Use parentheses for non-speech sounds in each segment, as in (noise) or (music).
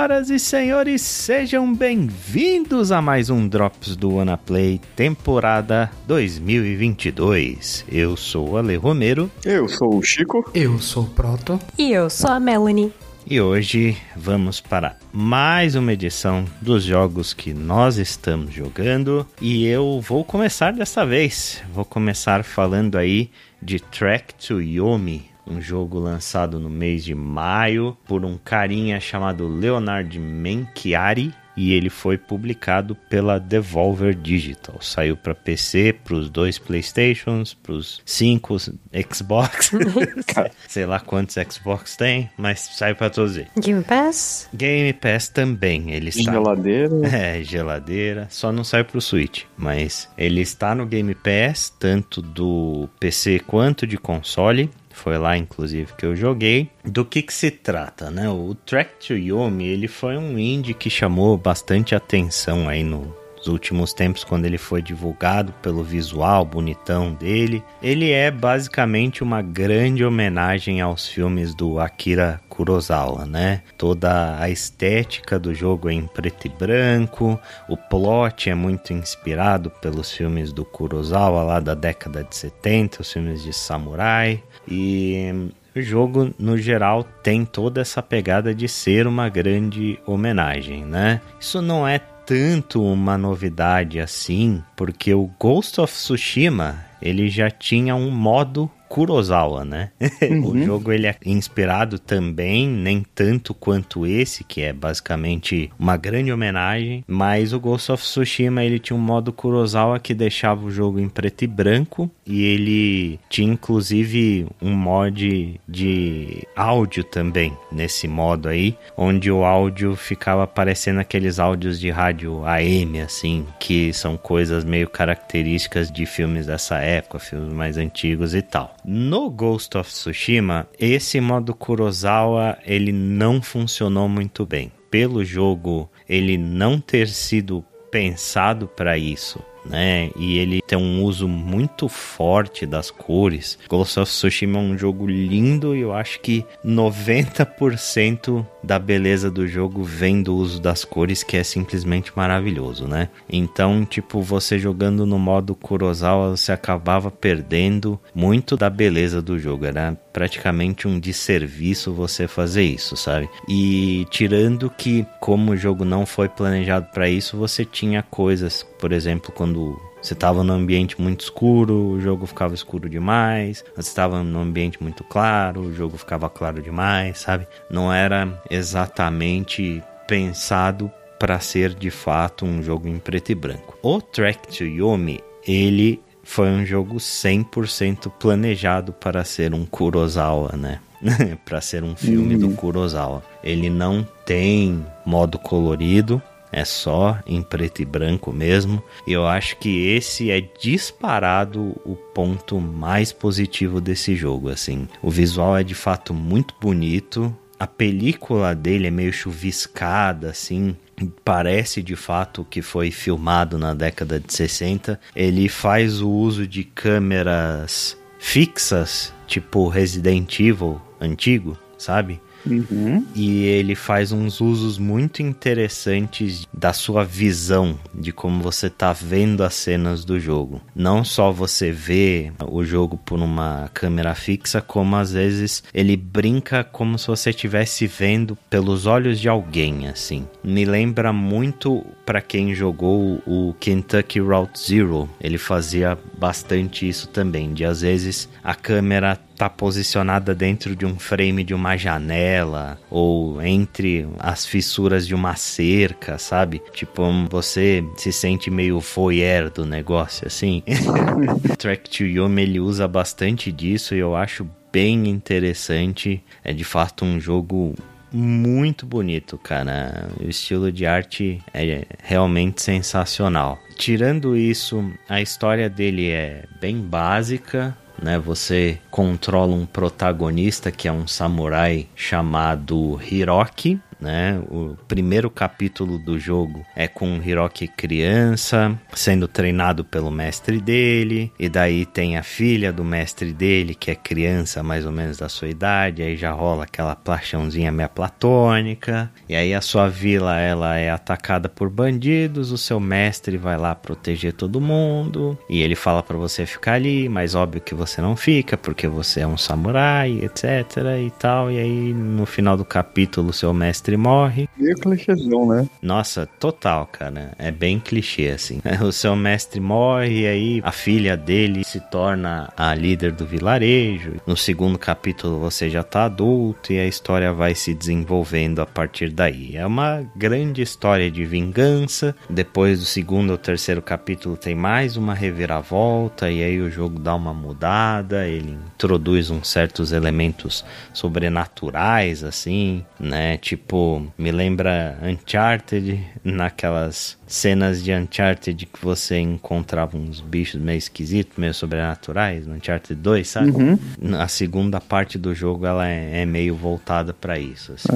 Senhoras e senhores, sejam bem-vindos a mais um Drops do Play temporada 2022. Eu sou o Ale Romero. Eu sou o Chico. Eu sou o Proto. E eu sou a Melanie. E hoje vamos para mais uma edição dos jogos que nós estamos jogando. E eu vou começar dessa vez. Vou começar falando aí de Track to Yomi, um jogo lançado no mês de maio por um carinha chamado Leonard Menchiari e ele foi publicado pela Devolver Digital. Saiu para PC, para os dois PlayStations, para os cinco Xbox, (laughs) sei lá quantos Xbox tem, mas saiu para todos eles. Game Pass? Game Pass também, ele está. Geladeira. (laughs) É, geladeira. Só não saiu para o Switch, mas ele está no Game Pass tanto do PC quanto de console. Foi lá, inclusive, que eu joguei. Do que que se trata, né? O Track to Yomi, ele foi um indie que chamou bastante atenção aí no, nos últimos tempos, quando ele foi divulgado pelo visual bonitão dele. Ele é basicamente uma grande homenagem aos filmes do Akira Kurosawa, né? Toda a estética do jogo é em preto e branco, o plot é muito inspirado pelos filmes do Kurosawa lá da década de 70, os filmes de samurai. E o jogo, no geral, tem toda essa pegada de ser uma grande homenagem, né? Isso não é tanto uma novidade assim, porque o Ghost of Tsushima ele já tinha um modo Kurosawa, né? (laughs) Uhum. o jogo ele é inspirado também, nem tanto quanto esse, que é basicamente uma grande homenagem, mas o Ghost of Tsushima ele tinha um modo Kurosawa que deixava o jogo em preto e branco e ele tinha inclusive um mod de áudio também nesse modo aí, onde o áudio ficava parecendo aqueles áudios de rádio AM assim, que são coisas meio características de filmes dessa época, filmes mais antigos e tal. No Ghost of Tsushima, esse modo Kurosawa ele não funcionou muito bem. Pelo jogo ele não ter sido pensado para isso, né? E ele tem um uso muito forte das cores. Ghost of Tsushima é um jogo lindo e eu acho que 90% da beleza do jogo vem do uso das cores, que é simplesmente maravilhoso, né? Então, tipo, você jogando no modo Kurosawa, você acabava perdendo muito da beleza do jogo. Era praticamente um desserviço você fazer isso, sabe? E tirando que, como o jogo não foi planejado para isso, você tinha coisas, por exemplo, quando você estava num ambiente muito escuro, o jogo ficava escuro demais. Você estava num ambiente muito claro, o jogo ficava claro demais, sabe? Não era exatamente pensado para ser de fato um jogo em preto e branco. O Track to Yomi, ele foi um jogo 100% planejado para ser um Kurosawa, né? (laughs) para ser um filme uhum. do Kurosawa. Ele não tem modo colorido, é só em preto e branco mesmo. E eu acho que esse é disparado o ponto mais positivo desse jogo, assim. O visual é de fato muito bonito. A película dele é meio chuviscada, assim, parece de fato que foi filmado na década de 60. Ele faz o uso de câmeras fixas, tipo Resident Evil antigo, sabe? Uhum. E ele faz uns usos muito interessantes da sua visão, de como você tá vendo as cenas do jogo. Não só você vê o jogo por uma câmera fixa, como às vezes ele brinca como se você estivesse vendo pelos olhos de alguém, assim. Me lembra muito para quem jogou o Kentucky Route Zero. Ele fazia bastante isso também, de às vezes a câmera tá posicionada dentro de um frame de uma janela ou entre as fissuras de uma cerca, sabe? Tipo, você se sente meio voyeur do negócio, assim. (laughs) Track to Yumi, ele usa bastante disso e eu acho bem interessante. É de fato um jogo muito bonito, cara. O estilo de arte é realmente sensacional. Tirando isso, a história dele é bem básica, né? Você controla um protagonista que é um samurai chamado Hiroki. Né? O primeiro capítulo do jogo é com Hiroki criança, sendo treinado pelo mestre dele, e daí tem a filha do mestre dele, que é criança mais ou menos da sua idade, aí já rola aquela paixãozinha meia platônica, e aí a sua vila ela é atacada por bandidos, o seu mestre vai lá proteger todo mundo, e ele fala para você ficar ali, mas óbvio que você não fica, porque você é um samurai, etc e tal, e aí no final do capítulo seu mestre morre. Meio clichêzão, né? Nossa, total, cara. É bem clichê, assim. (laughs) O seu mestre morre e aí a filha dele se torna a líder do vilarejo. No segundo capítulo você já tá adulto e a história vai se desenvolvendo a partir daí. É uma grande história de vingança. Depois do segundo ou terceiro capítulo tem mais uma reviravolta e aí o jogo dá uma mudada, ele introduz uns certos elementos sobrenaturais assim, né? Tipo, me lembra Uncharted naquelas cenas de Uncharted que você encontrava uns bichos meio esquisitos, meio sobrenaturais, no Uncharted 2, sabe? Uhum. A segunda parte do jogo ela é, é meio voltada para isso. Assim.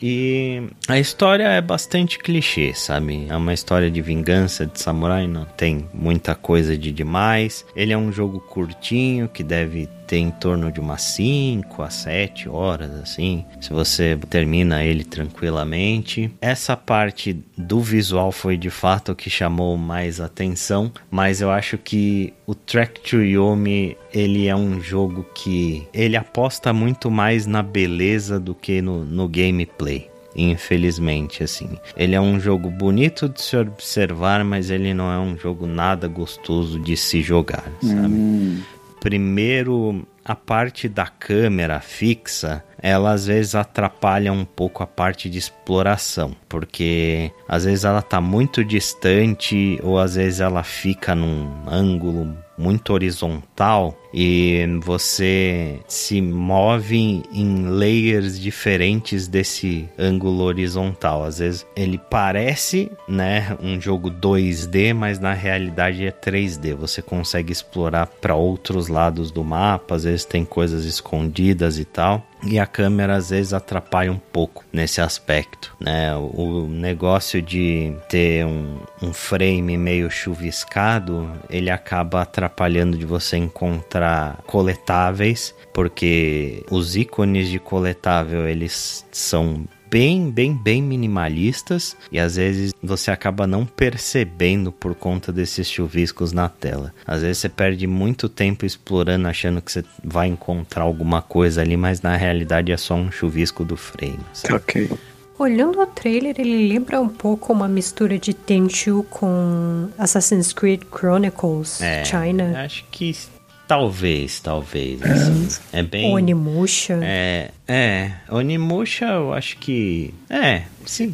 E a história é bastante clichê, sabe? É uma história de vingança de samurai, não tem muita coisa de demais. Ele é um jogo curtinho que deve ter em torno de umas 5 a 7 horas, assim. Se você termina ele tranquilamente. Essa parte do visual foi de fato o que chamou mais atenção, mas eu acho que o Track to Yomi ele é um jogo que ele aposta muito mais na beleza do que no, no gameplay infelizmente, assim. Ele é um jogo bonito de se observar, mas ele não é um jogo nada gostoso de se jogar, sabe? Hum. Primeiro, a parte da câmera fixa, ela às vezes atrapalha um pouco a parte de exploração, porque às vezes ela tá muito distante ou às vezes ela fica num ângulo muito horizontal e você se move em layers diferentes desse ângulo horizontal. Às vezes ele parece, né, um jogo 2D, mas na realidade é 3D. Você consegue explorar para outros lados do mapa, às vezes tem coisas escondidas e tal. E a câmera às vezes atrapalha um pouco nesse aspecto, né? O negócio de ter um, um frame meio chuviscado, ele acaba atrapalhando de você encontrar coletáveis, porque os ícones de coletável eles são bem, bem, bem minimalistas e às vezes você acaba não percebendo por conta desses chuviscos na tela. Às vezes você perde muito tempo explorando, achando que você vai encontrar alguma coisa ali, mas na realidade é só um chuvisco do frame. sabe? Ok. Olhando o trailer, ele lembra um pouco uma mistura de Tenchu com Assassin's Creed Chronicles É, China. Acho que talvez, talvez. assim. É bem. Onimusha. É, é. Onimusha, eu acho que. É, sim.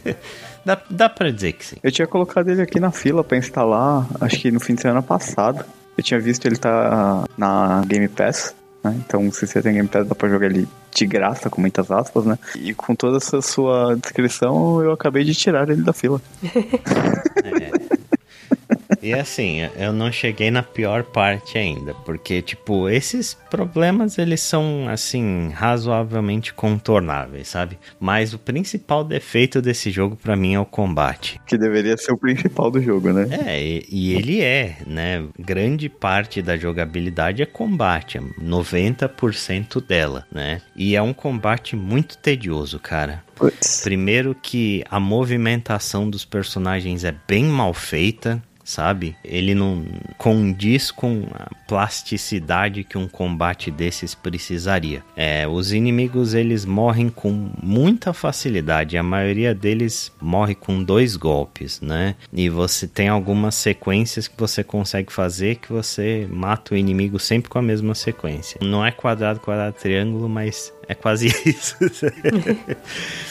(laughs) dá, dá pra dizer que sim. Eu tinha colocado ele aqui na fila pra instalar, acho que no fim de semana passado. Eu tinha visto ele tá na Game Pass, né? Então, se você tem Game Pass, dá pra jogar ele de graça, com muitas aspas, né? E com toda essa sua descrição, eu acabei de tirar ele da fila. (laughs) (laughs) E assim, eu não cheguei na pior parte ainda, porque tipo, esses problemas eles são assim razoavelmente contornáveis, sabe? Mas o principal defeito desse jogo pra mim é o combate. Que deveria ser o principal do jogo, né? É, e, e ele é, né? Grande parte da jogabilidade é combate, é 90% dela, né? E é um combate muito tedioso, cara. Putz. Primeiro que a movimentação dos personagens é bem mal feita, sabe? Ele não condiz com a plasticidade que um combate desses precisaria. É, os inimigos eles morrem com muita facilidade. A maioria deles morre com dois golpes, né? E você tem algumas sequências que você consegue fazer que você mata o inimigo sempre com a mesma sequência. Não é quadrado, quadrado, triângulo, mas é quase (laughs) isso.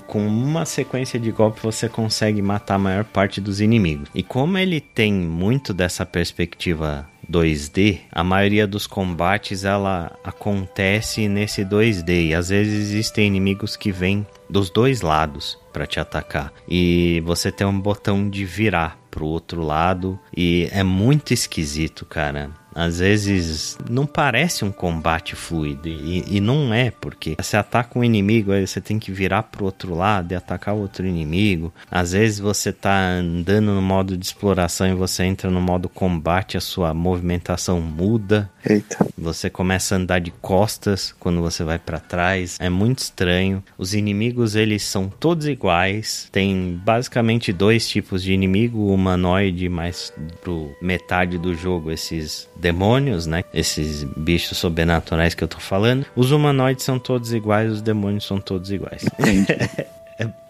Com uma sequência de golpes você consegue matar a maior parte dos inimigos. E como ele tem muito dessa perspectiva 2D, a maioria dos combates ela acontece nesse 2D e às vezes existem inimigos que vêm dos dois lados para te atacar. E você tem um botão de virar pro outro lado e é muito esquisito, cara. Às vezes não parece um combate fluido e, e não é, porque você ataca um inimigo, aí você tem que virar pro outro lado e atacar o outro inimigo. Às vezes você tá andando no modo de exploração e você entra no modo combate, a sua movimentação muda. Eita. Você começa a andar de costas quando você vai para trás. É muito estranho. Os inimigos eles são todos iguais. Tem basicamente dois tipos de inimigo, o humanoide mais pro metade do jogo esses demônios, né? Esses bichos sobrenaturais que eu tô falando. Os humanoides são todos iguais, os demônios são todos iguais. (laughs)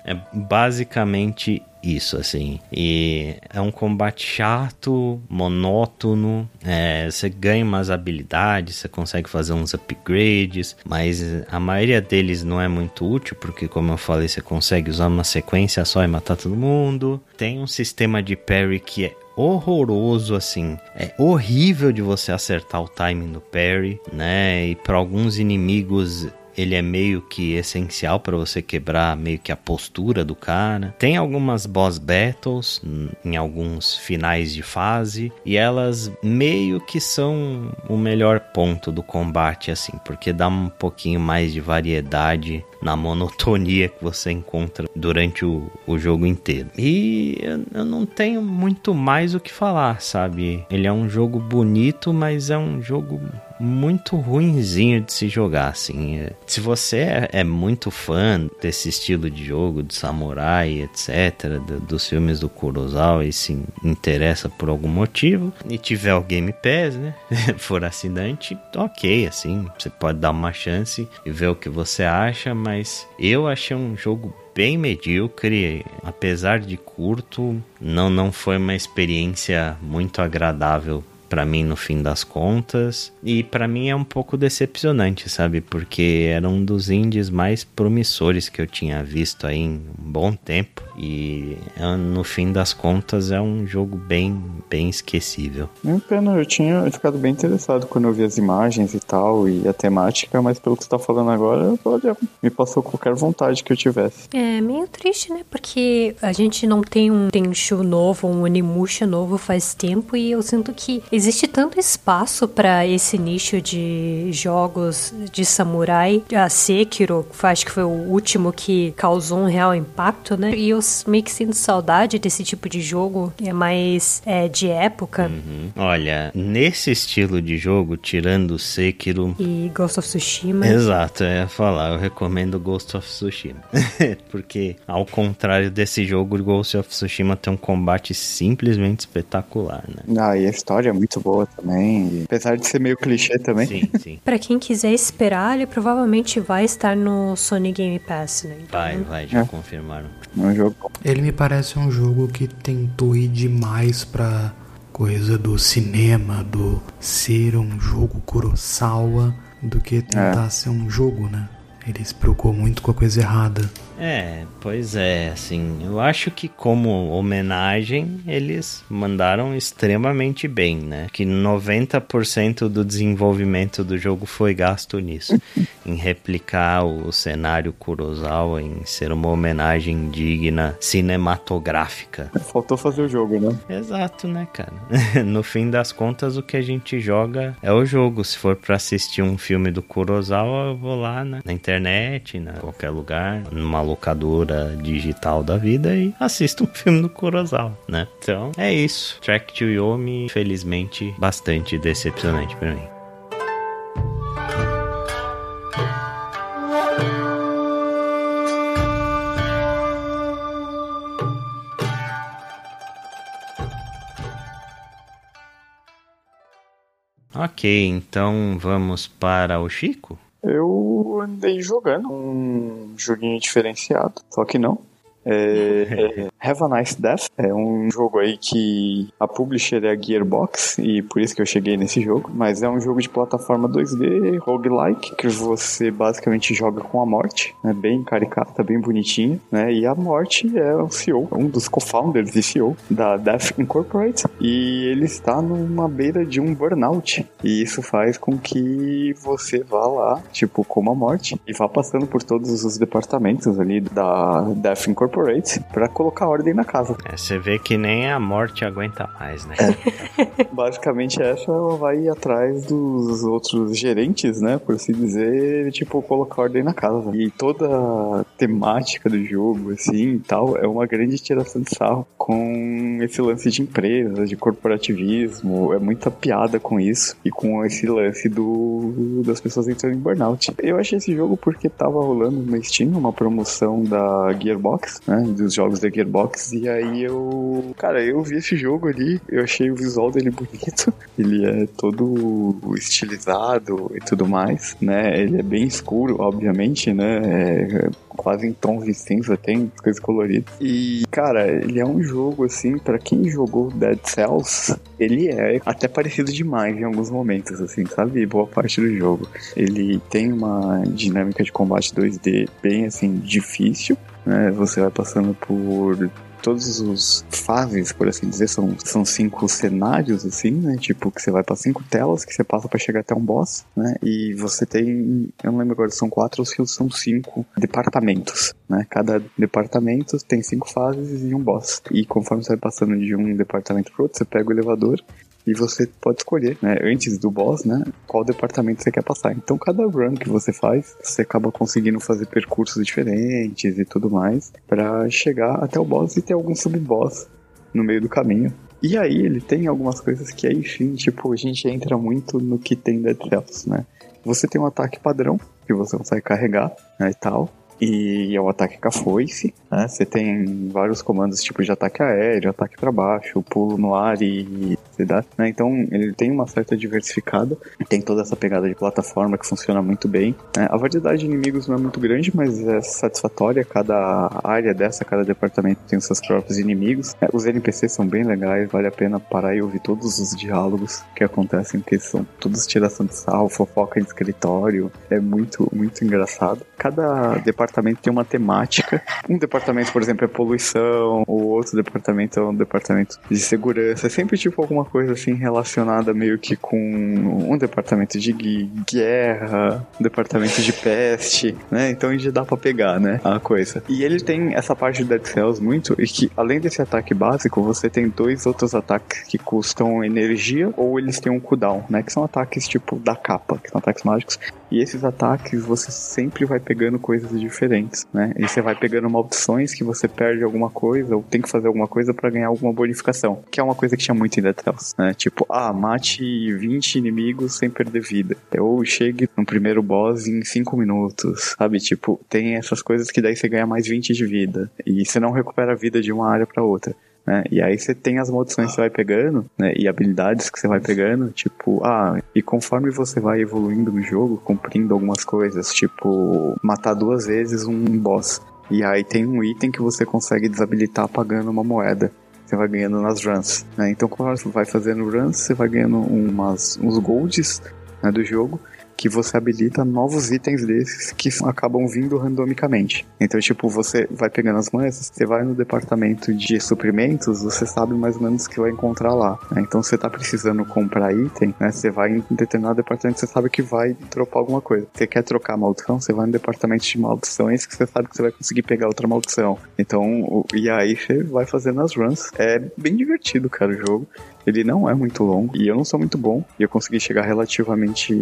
é, basicamente isso, assim. E é um combate chato, monótono. É, você ganha umas habilidades, você consegue fazer uns upgrades, mas a maioria deles não é muito útil, porque, como eu falei, você consegue usar uma sequência só e matar todo mundo. Tem um sistema de parry que é horroroso assim. É horrível de você acertar o timing do parry, né? E para alguns inimigos ele é meio que essencial para você quebrar meio que a postura do cara. Tem algumas boss battles em alguns finais de fase e elas meio que são o melhor ponto do combate assim, porque dá um pouquinho mais de variedade na monotonia que você encontra durante o, o jogo inteiro. E eu, eu não tenho muito mais o que falar, sabe? Ele é um jogo bonito, mas é um jogo muito ruinzinho de se jogar, assim. Se você é, é muito fã desse estilo de jogo, de samurai, etc., do, dos filmes do Kurosawa e se interessa por algum motivo, e tiver o Game Pass, né, (laughs) for assinante, ok, assim, você pode dar uma chance e ver o que você acha, mas eu achei um jogo bem medíocre, apesar de curto, não não foi uma experiência muito agradável para mim no fim das contas. E para mim é um pouco decepcionante, sabe? Porque era um dos indies mais promissores que eu tinha visto aí em um bom tempo. E é, no fim das contas é um jogo bem, bem esquecível. É pena, eu tinha ficado bem interessado quando eu vi as imagens e tal, e a temática, mas pelo que você tá falando agora, olha, me passou qualquer vontade que eu tivesse. É meio triste, né? Porque a gente não tem um Tenchu novo, um Onimusha novo faz tempo, e eu sinto que existe tanto espaço para esse nicho de jogos de samurai. A Sekiro, acho que foi o último que causou um real impacto, né? E eu meio que sinto saudade desse tipo de jogo, que é mais é, de época. Uhum. Olha, nesse estilo de jogo, tirando Sekiro e Ghost of Tsushima. Exato, eu ia falar, eu recomendo Ghost of Tsushima. (laughs) Porque, ao contrário desse jogo, Ghost of Tsushima tem um combate simplesmente espetacular, né? Ah, e a história é muito boa também. E, apesar de ser meio clichê também. Sim, sim. pra quem quiser esperar, ele provavelmente vai estar no Sony Game Pass, né? Então, vai, vai, já é. confirmaram. É um jogo Ele me parece um jogo que tentou ir demais pra coisa do cinema, do ser um jogo Kurosawa, do que tentar é. ser um jogo, né? Ele se preocupou muito com a coisa errada. É, pois é, assim, eu acho que como homenagem eles mandaram extremamente bem, né? Que 90% do desenvolvimento do jogo foi gasto nisso, (laughs) em replicar o cenário Kurosawa, em ser uma homenagem digna cinematográfica. Faltou fazer o jogo, né? Exato, né, cara? (laughs) no fim das contas, o que a gente joga é o jogo. Se for para assistir um filme do Kurosawa, eu vou lá né? na internet, em qualquer lugar, numa locadora digital da vida e assista um (laughs) filme do Kurosawa, né? Então, é isso. Track to Yomi, infelizmente, bastante decepcionante para mim. Ok, então vamos para o Chico? Eu andei jogando um joguinho diferenciado, só que não. É, é, Have a Nice Death é um jogo aí que a publisher é a Gearbox e por isso que eu cheguei nesse jogo, mas é um jogo de plataforma 2D, roguelike, que você basicamente joga com a morte, né, bem caricata, bem bonitinha, né, e a morte é o CEO, um dos co-founders e CEO da Death Incorporated e ele está numa beira de um burnout e isso faz com que você vá lá, tipo, como a morte e vá passando por todos os departamentos ali da Death Incorporated Corporate para colocar ordem na casa. É, você vê que nem a morte aguenta mais, né? É. (laughs) Basicamente essa ela vai atrás dos outros gerentes, né, por assim dizer, tipo colocar ordem na casa. E toda a temática do jogo assim, e tal, é uma grande tiração de sarro com esse lance de empresas, de corporativismo, é muita piada com isso e com esse lance do das pessoas entrando em burnout. Eu achei esse jogo porque tava rolando no Steam uma promoção da Gearbox, né, dos jogos da Gearbox e aí eu, cara, eu vi esse jogo ali, eu achei o visual dele (laughs) bonito, ele é todo estilizado e tudo mais, né? Ele é bem escuro, obviamente, né? É quase em tons de cinza, tem coisas coloridas. E, cara, ele é um jogo, assim, para quem jogou Dead Cells, ele é até parecido demais em alguns momentos, assim, sabe? Boa parte do jogo. Ele tem uma dinâmica de combate 2D bem, assim, difícil, né? Você vai passando por todos os fases, por assim dizer, são, são cinco cenários, assim, né? Tipo, que você vai para cinco telas que você passa para chegar até um boss, né? E você tem, eu não lembro agora, são quatro ou são cinco departamentos, né? Cada departamento tem cinco fases e um boss. E conforme você vai passando de um departamento pro outro, você pega o elevador e você pode escolher, né, antes do boss, né, qual departamento você quer passar. Então, cada run que você faz, você acaba conseguindo fazer percursos diferentes e tudo mais para chegar até o boss e ter algum sub-boss no meio do caminho. E aí ele tem algumas coisas que aí sim, tipo, a gente entra muito no que tem Dead Cells, né? Você tem um ataque padrão que você consegue carregar, né, e tal e é o ataque com a foice, né? Você tem vários comandos tipo de ataque aéreo, ataque para baixo, pulo no ar e né? Então ele tem uma certa diversificada, tem toda essa pegada de plataforma que funciona muito bem. Né? A variedade de inimigos não é muito grande, mas é satisfatória. Cada área dessa, cada departamento tem os seus próprios inimigos. É, os NPCs são bem legais, vale a pena parar e ouvir todos os diálogos que acontecem, porque são todos tiração de sal, fofoca de escritório. É muito, muito engraçado. Cada departamento departamento tem uma temática. Um departamento, por exemplo, é poluição, o outro departamento é um departamento de segurança. É sempre tipo alguma coisa assim relacionada meio que com um departamento de guerra, um departamento de peste, né? Então já dá pra pegar, né? A coisa. E ele tem essa parte de Dead Cells muito, e que além desse ataque básico, você tem dois outros ataques que custam energia ou eles têm um cooldown, né? Que são ataques tipo da capa, que são ataques mágicos. E esses ataques você sempre vai pegando coisas diferentes né? E você vai pegando maldições que você perde alguma coisa ou tem que fazer alguma coisa para ganhar alguma bonificação, que é uma coisa que tinha muito em Dead né? Tipo, ah, mate 20 inimigos sem perder vida. Ou chegue no primeiro boss em 5 minutos, sabe? Tipo, tem essas coisas que daí você ganha mais 20 de vida e você não recupera a vida de uma área para outra. Né? E aí você tem as maldições que você vai pegando, né? E habilidades que você vai pegando, tipo, ah, e conforme você vai evoluindo no jogo, cumprindo algumas coisas, tipo, matar duas vezes um boss. E aí tem um item que você consegue desabilitar pagando uma moeda você vai ganhando nas runs. Né? Então, quando você vai fazendo runs, você vai ganhando umas, uns golds né, do jogo que você habilita novos itens desses que acabam vindo randomicamente. Então, tipo, você vai pegando as moedas, você vai no departamento de suprimentos, você sabe mais ou menos o que vai encontrar lá. Né? Então, você tá precisando comprar item, né? Você vai em determinado departamento, você sabe que vai dropar alguma coisa. Você quer trocar maldição, você vai no departamento de maldições que você sabe que você vai conseguir pegar outra maldição. Então, e aí você vai fazendo as runs. É bem divertido, cara, o jogo. Ele não é muito longo e eu não sou muito bom. E eu consegui chegar relativamente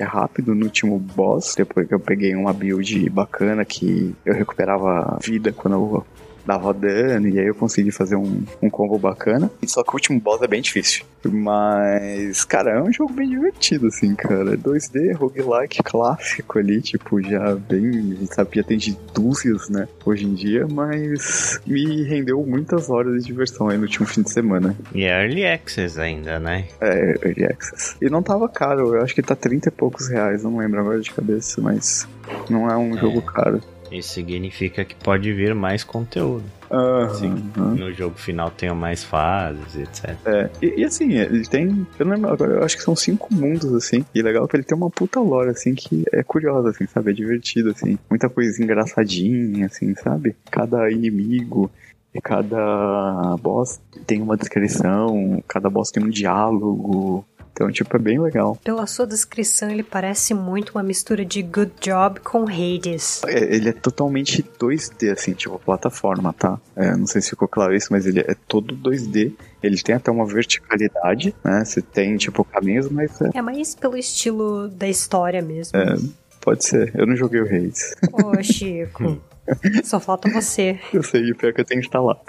rápido no último boss, depois que eu peguei uma build bacana que eu recuperava vida quando eu dava dano, e aí eu consegui fazer um, um combo bacana. Só que o último boss é bem difícil. Mas, cara, é um jogo bem divertido, assim, cara. 2D, roguelike clássico ali, tipo, já bem, sabia, tem de dúzias, né, hoje em dia, mas me rendeu muitas horas de diversão aí no último fim de semana. E é Early Access ainda, né? É, Early Access. E não tava caro, eu acho que tá 30 e poucos reais, não lembro agora de cabeça, mas não é um é. jogo caro. Isso significa que pode vir mais conteúdo. Uhum. no jogo final tenham mais fases, etc. É, e, e, assim, ele tem. Eu não lembro agora, eu acho que são cinco mundos, assim. E legal que ele tem uma puta lore, assim, que é curiosa, assim, sabe? É divertido, assim. Muita coisa engraçadinha, assim, sabe? Cada inimigo. E cada boss tem uma descrição, cada boss tem um diálogo, Então, tipo, é bem legal. Pela sua descrição, ele parece muito uma mistura de Good Job com Hades. É, ele é totalmente 2D, assim, tipo, plataforma, tá? É, não sei se ficou claro isso, mas ele é todo 2D. Ele tem até uma verticalidade, né? Você tem, tipo, caminhos, mas é... É mais pelo estilo da história mesmo. É, pode ser. Eu não joguei o Hades. Ô, Chico. (laughs) Só falta você. Eu sei, pior que eu tenho instalado.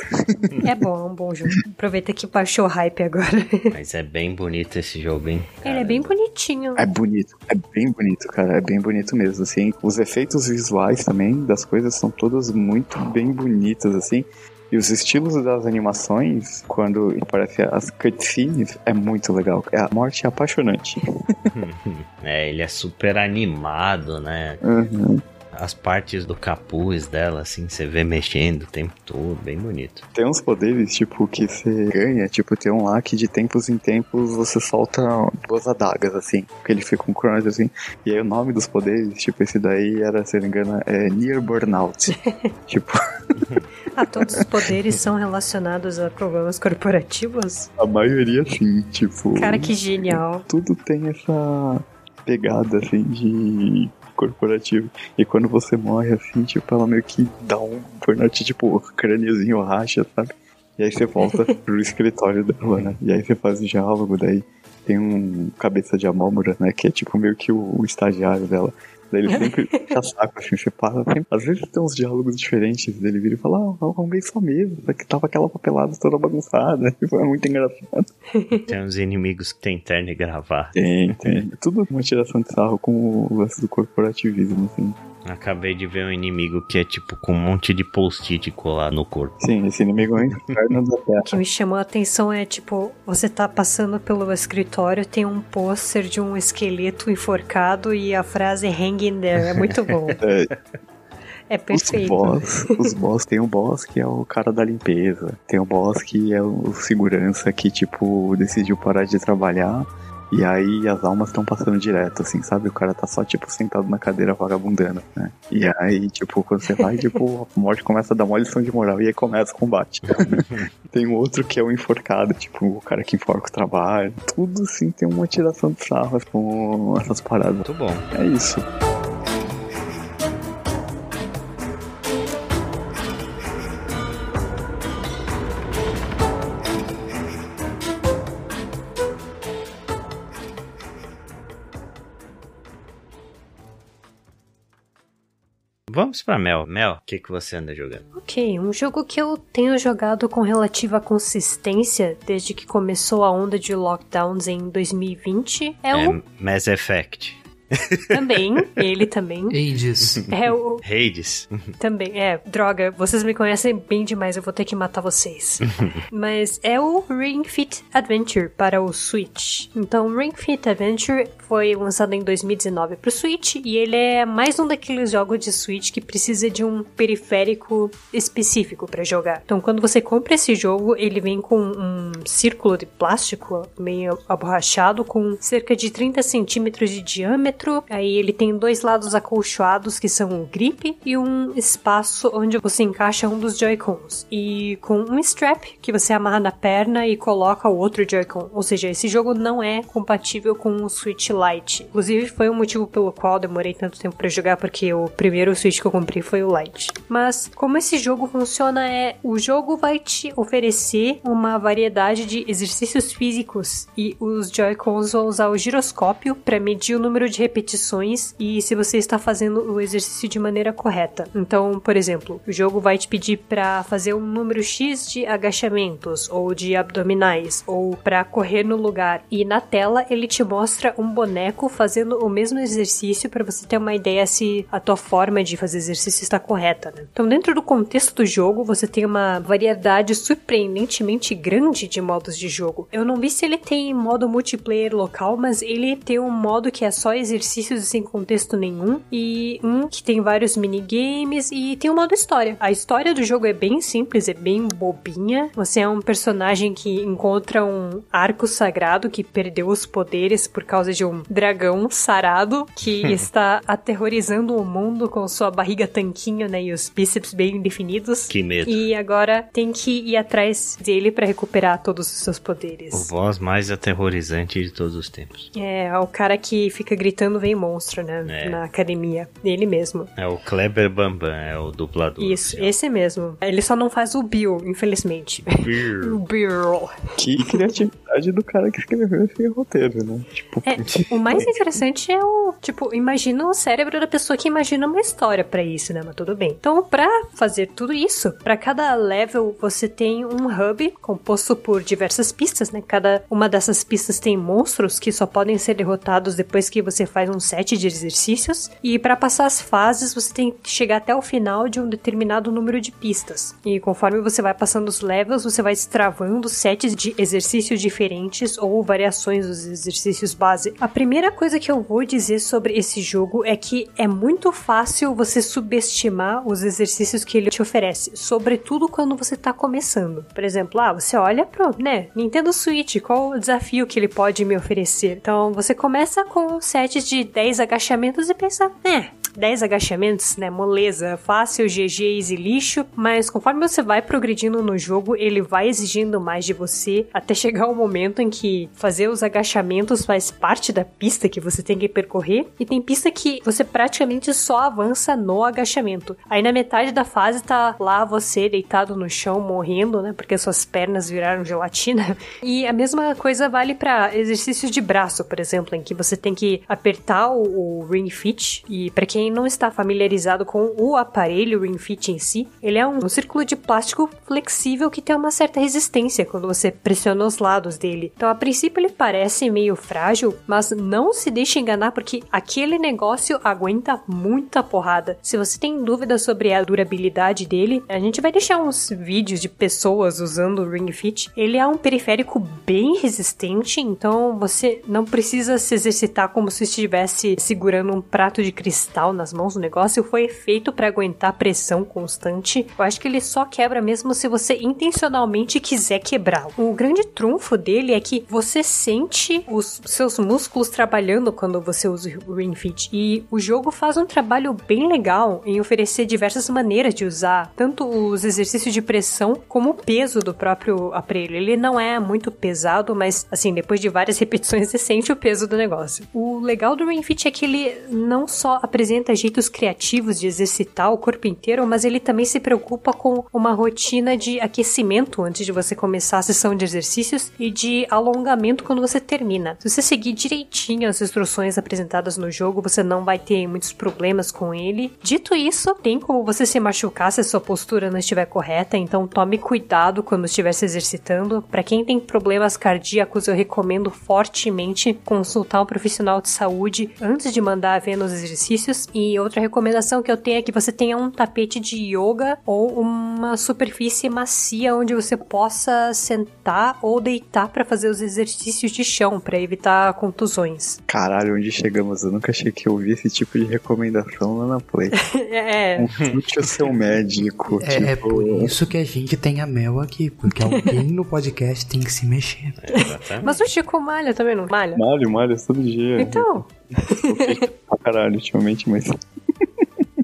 É bom, é um bom jogo. Aproveita que baixou o hype agora. Mas é bem bonito esse jogo, hein? Ele é bem bonitinho. É bonito, é bem bonito, cara. É bem bonito mesmo, assim. Os efeitos visuais também das coisas são todas muito bem bonitas, assim. E os estilos das animações, quando aparecem as cutscenes, é muito legal. É a morte é apaixonante. (laughs) é, ele é super animado, né? Uhum as partes do capuz dela, assim, você vê mexendo o tempo todo, bem bonito. Tem uns poderes, tipo, que você ganha, tipo, tem um lá que de tempos em tempos você solta duas adagas, assim, que ele fica com um cronos, assim, e aí o nome dos poderes, tipo, esse daí era, se não me engano, é Near Burnout. (laughs) tipo... ah, todos os poderes são relacionados a problemas corporativos? A maioria sim, tipo... Cara, que genial. Tudo tem essa pegada, assim, de corporativo. E quando você morre assim, tipo, ela meio que dá um burnout, tipo, o crâniozinho racha, sabe? E aí você volta (laughs) pro escritório dela, né? E aí você faz o diálogo, daí tem um cabeça de amálmora, né? Que é tipo meio que o, o estagiário dela. Ele sempre fica saco, assim, você para. Sempre, às vezes tem uns diálogos diferentes dele vira e fala, ah, arrumei só mesmo, que tava aquela papelada toda bagunçada. E (laughs) foi muito engraçado. Tem uns inimigos que tem terno e gravar. Tem, tem. Tudo uma tiração de sarro com o lance do corporativismo, assim. Acabei de ver um inimigo que é tipo com um monte de post-it colar no corpo. Sim, esse inimigo é o inferno da Terra. O que me chamou a atenção é tipo, você tá passando pelo escritório, tem um pôster de um esqueleto enforcado e a frase hang in there. É muito bom. (laughs) é. É perfeito. Os boss, os boss, tem um boss que é o cara da limpeza. Tem um boss que é o segurança que, tipo, decidiu parar de trabalhar e aí as almas estão passando direto, assim, sabe? O cara tá só, tipo, sentado na cadeira vagabundando, né? E aí, tipo, quando você vai, tipo, a morte começa a dar uma lição de moral e aí começa o combate. (laughs) tem um outro que é o enforcado, tipo, o cara que enforca o trabalho. Tudo, assim, tem uma tiração de sarras com essas paradas. Muito bom. É isso. Vamos pra Mel. Mel, o que, que você anda jogando? Ok, um jogo que eu tenho jogado com relativa consistência desde que começou a onda de lockdowns em 2020 é, é o Mass Effect. Também, ele também. Hades. É o. Hades. Também, é. Droga, vocês me conhecem bem demais, eu vou ter que matar vocês. (laughs) Mas é o Ring Fit Adventure para o Switch. Então, Ring Fit Adventure foi lançado em 2019 para o Switch e ele é mais um daqueles jogos de Switch que precisa de um periférico específico para jogar. Então, quando você compra esse jogo, ele vem com um círculo de plástico meio aborrachado com cerca de 30 centímetros de diâmetro Aí ele tem dois lados acolchoados que são um grip e um espaço onde você encaixa um dos Joy-Cons. E com um strap que você amarra na perna e coloca o outro Joy-Con. Ou seja, esse jogo não é compatível com o Switch Lite. Inclusive foi o motivo pelo qual demorei tanto tempo para jogar porque o primeiro Switch que eu comprei foi o Lite. Mas como esse jogo funciona é o jogo vai te oferecer uma variedade de exercícios físicos e os Joy-Cons vão usar o giroscópio para medir o número de repetições e se você está fazendo o exercício de maneira correta. Então, por exemplo, o jogo vai te pedir para fazer um número X de agachamentos ou de abdominais ou para correr no lugar. E na tela ele te mostra um boneco fazendo o mesmo exercício para você ter uma ideia se a tua forma de fazer exercício está correta. Né? Então, dentro do contexto do jogo, você tem uma variedade surpreendentemente grande de modos de jogo. Eu não vi se ele tem modo multiplayer local, mas ele tem um modo que é só exercício exercícios sem contexto nenhum, e um que tem vários minigames e tem um modo história. A história do jogo é bem simples, é bem bobinha. Você é um personagem que encontra um arco sagrado que perdeu os poderes por causa de um dragão sarado que (laughs) está aterrorizando o mundo com sua barriga tanquinho, né, e os bíceps bem definidos. Que medo. E agora tem que ir atrás dele para recuperar todos os seus poderes. O voz mais aterrorizante de todos os tempos. É, o cara que fica gritando vem monstro, né? É. Na academia. Ele mesmo. É o Kleber Bambam, é o dublador. Isso, oficial. esse mesmo. Ele só não faz o Bill, infelizmente. (laughs) O Bill. Que criatividade do cara que escreveu esse roteiro, né? Tipo, É, o mais interessante é o, tipo, imagina o cérebro da pessoa que imagina uma história pra isso, né? Mas tudo bem. Então, pra fazer tudo isso, pra cada level você tem um hub composto por diversas pistas, né? Cada uma dessas pistas tem monstros que só podem ser derrotados depois que você faz um set de exercícios. E pra passar as fases, você tem que chegar até o final de um determinado número de pistas. E conforme você vai passando os levels, você vai destravando sets de exercícios diferentes ou variações dos exercícios base. A primeira coisa que eu vou dizer sobre esse jogo é que é muito fácil você subestimar os exercícios que ele te oferece, sobretudo quando você tá começando. Por exemplo, ah, você olha pro, né, Nintendo Switch, qual o desafio que ele pode me oferecer? Então, você começa com sets de 10 agachamentos e pensa, é, 10 agachamentos, né? Moleza, fácil, GGs e lixo, mas conforme você vai progredindo no jogo, ele vai exigindo mais de você até chegar o momento em que fazer os agachamentos faz parte da pista que você tem que percorrer. E tem pista que você praticamente só avança no agachamento. Aí na metade da fase tá lá você deitado no chão morrendo, né? Porque suas pernas viraram gelatina. (laughs) E a mesma coisa vale para exercícios de braço, por exemplo, em que você tem que apertar o, o Ring Fit. E para quem não está familiarizado com o aparelho Ring Fit em si, ele é um, um círculo de plástico flexível que tem uma certa resistência quando você pressiona os lados dele. Então, a princípio, ele parece meio frágil, mas não se deixe enganar porque aquele negócio aguenta muita porrada. Se você tem dúvidas sobre a durabilidade dele, a gente vai deixar uns vídeos de pessoas usando o Ring Fit. Ele é um periférico bem resistente, então você não precisa se exercitar como se estivesse segurando um prato de cristal nas mãos. O negócio foi feito para aguentar pressão constante. Eu acho que ele só quebra mesmo se você intencionalmente quiser quebrá-lo. O grande trunfo dele é que você sente os seus músculos trabalhando quando você usa o Ring Fit. E o jogo faz um trabalho bem legal em oferecer diversas maneiras de usar tanto os exercícios de pressão como o peso do próprio aparelho. Ele não é muito pesado, mas assim, depois de várias (laughs) repetições você sente o peso do negócio. O legal do Ring Fit é que ele não só apresenta jeitos criativos de exercitar o corpo inteiro, mas ele também se preocupa com uma rotina de aquecimento antes de você começar a sessão de exercícios e de alongamento quando você termina. Se você seguir direitinho as instruções apresentadas no jogo, você não vai ter muitos problemas com ele. Dito isso, tem como você se machucar se a sua postura não estiver correta, então tome cuidado quando estiver se exercitando. Para quem tem problemas cardíacos, eu recomendo fortemente consultar um profissional de saúde antes de mandar ver nos exercícios. E outra recomendação que eu tenho é que você tenha um tapete de yoga ou uma superfície macia onde você possa sentar ou deitar para fazer os exercícios de chão para evitar contusões. caralho, onde chegamos? Eu nunca achei que eu vi esse tipo de recomendação lá na Play. (laughs) é, Consulte o seu médico. É, é tipo, por isso que a gente tem a Mel aqui, porque alguém no podcast tem que se mexer. Exatamente. mas o Chico malha também não malha? Malho, malho todo dia. Então, Pra caralho, ultimamente, mas.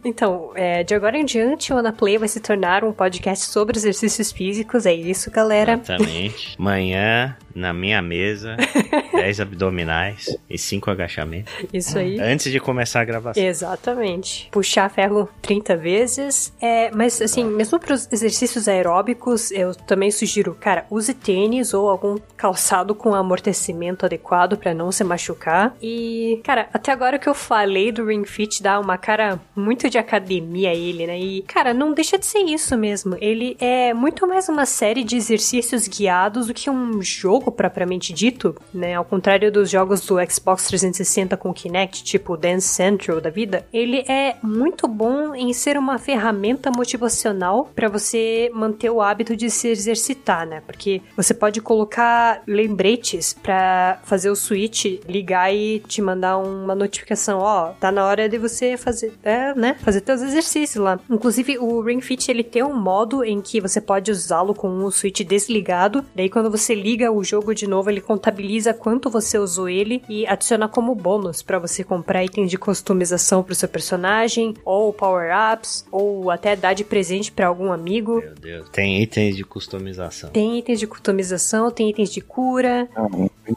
Então, é, de agora em diante, o Ana Play vai se tornar um podcast sobre exercícios físicos. É isso, galera. Exatamente. Manhã, na minha mesa, (laughs) 10 abdominais e 5 agachamentos. Isso aí. Antes de começar a gravação. Exatamente. Puxar ferro 30 vezes. É, mas, assim, mesmo para os exercícios aeróbicos, eu também sugiro, cara, use tênis ou algum calçado com amortecimento adequado para não se machucar. E, cara, até agora que eu falei do Ring Fit dá uma cara muito de academia a ele, né? E, cara, não deixa de ser isso mesmo. Ele é muito mais uma série de exercícios guiados do que um jogo jogo propriamente dito, né? Ao contrário dos jogos do Xbox 360 com Kinect, tipo Dance Central da vida, ele é muito bom em ser uma ferramenta motivacional para você manter o hábito de se exercitar, né? Porque você pode colocar lembretes para fazer o Switch ligar e te mandar uma notificação, ó, oh, tá na hora de você fazer, é, né, fazer teus exercícios lá. Inclusive o Ring Fit ele tem um modo em que você pode usá-lo com o Switch desligado. Daí quando você liga o jogo de novo, ele contabiliza quanto você usou ele e adiciona como bônus para você comprar itens de customização pro seu personagem ou power-ups ou até dar de presente para algum amigo. Meu Deus, tem itens de customização. Tem itens de customização, tem itens de cura. Ah,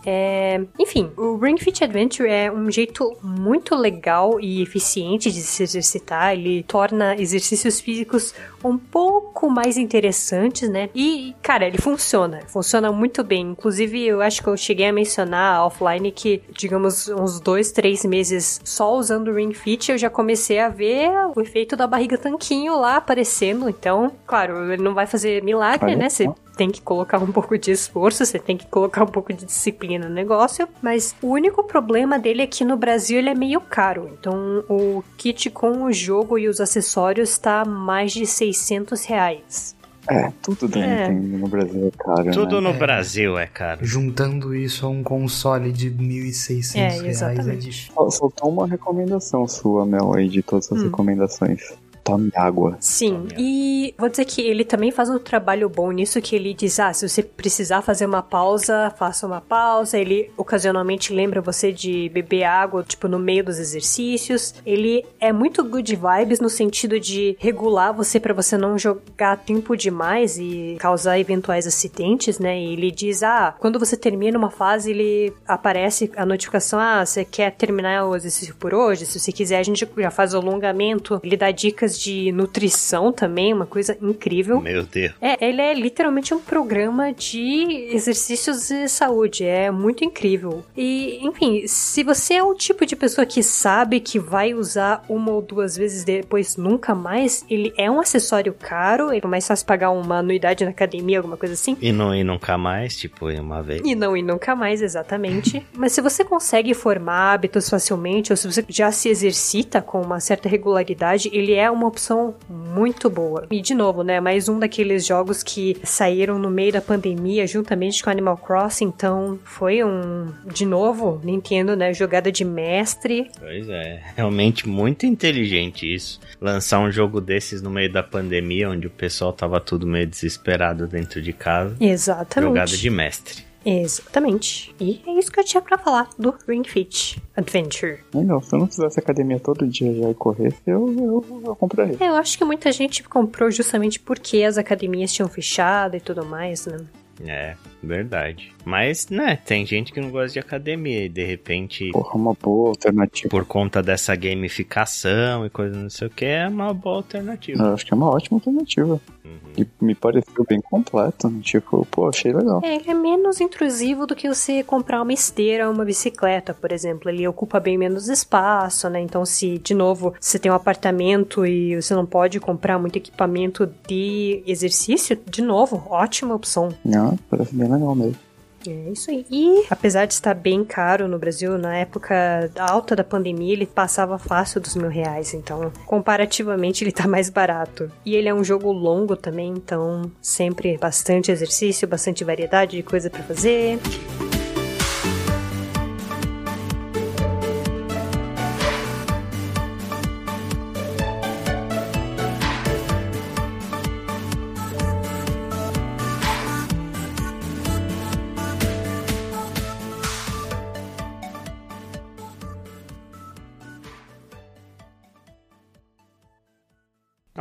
é... Enfim, o Ring Fit Adventure é um jeito muito legal e eficiente de se exercitar. Ele torna exercícios físicos um pouco mais interessantes, né? E, cara, ele funciona. Funciona muito bem. Inclusive, eu acho que eu cheguei a mencionar offline que, digamos, uns dois, três meses só usando o Ring Fit, eu já comecei a ver o efeito da barriga tanquinho lá aparecendo. Então, claro, ele não vai fazer milagre, né? Você tem que colocar um pouco de esforço, você tem que colocar um pouco de disciplina no negócio, mas o único problema dele é que no Brasil ele é meio caro. Então o kit com o jogo e os acessórios está mais de 600 reais. É, tudo da é. Nintendo no Brasil é caro. Tudo né? no é. Brasil é caro. Juntando isso a um console de 1.600 é, reais é difícil. Faltou uma recomendação sua, Mel, aí de todas as hum. recomendações. Tome água. Sim, Tome e vou dizer que ele também faz um trabalho bom nisso, que ele diz, ah, se você precisar fazer uma pausa, faça uma pausa. Ele ocasionalmente lembra você de beber água, tipo, no meio dos exercícios. Ele é muito good vibes no sentido de regular você para você não jogar tempo demais e causar eventuais acidentes, né? E ele diz, ah, quando você termina uma fase, ele aparece a notificação, ah, você quer terminar o exercício por hoje? Se você quiser, a gente já faz o alongamento. Ele dá dicas de nutrição também, uma coisa incrível. Meu Deus. É, ele é literalmente um programa de exercícios de saúde. É muito incrível. E, enfim, se você é o tipo de pessoa que sabe que vai usar uma ou duas vezes depois nunca mais, ele é um acessório caro, ele é mais fácil pagar uma anuidade na academia, alguma coisa assim. E não ir nunca mais, tipo, uma vez. E não ir nunca mais, exatamente. (laughs) Mas se você consegue formar hábitos facilmente, ou se você já se exercita com uma certa regularidade, ele é uma opção muito boa. E de novo, né, mais um daqueles jogos que saíram no meio da pandemia juntamente com Animal Crossing, então foi um, de novo, Nintendo, né, jogada de mestre. Pois é, (laughs) realmente muito inteligente isso. Lançar um jogo desses no meio da pandemia, onde o pessoal tava tudo meio desesperado dentro de casa. Exatamente. Jogada de mestre. Exatamente. E é isso que eu tinha para falar do Ring Fit Adventure. Legal, se eu não fizesse academia todo dia já e corresse, eu, eu, eu compraria. É, eu acho que muita gente comprou justamente porque as academias tinham fechado e tudo mais, né? É, verdade. Mas, né, tem gente que não gosta de academia e de repente. Porra, uma boa alternativa. Por conta dessa gamificação e coisa não sei o que, é uma boa alternativa. Eu acho que é uma ótima alternativa. Uhum. E me pareceu bem completo. Tipo, pô, achei legal. É, ele é menos intrusivo do que você comprar uma esteira ou uma bicicleta, por exemplo. Ele ocupa bem menos espaço, né? Então, se, de novo, você tem um apartamento e você não pode comprar muito equipamento de exercício, de novo, ótima opção. Não, parece bem legal mesmo. É isso aí. E apesar de estar bem caro no Brasil, na época alta da pandemia, ele passava fácil dos mil reais. Então, comparativamente, ele tá mais barato. E ele é um jogo longo também, então sempre bastante exercício, bastante variedade de coisa para fazer.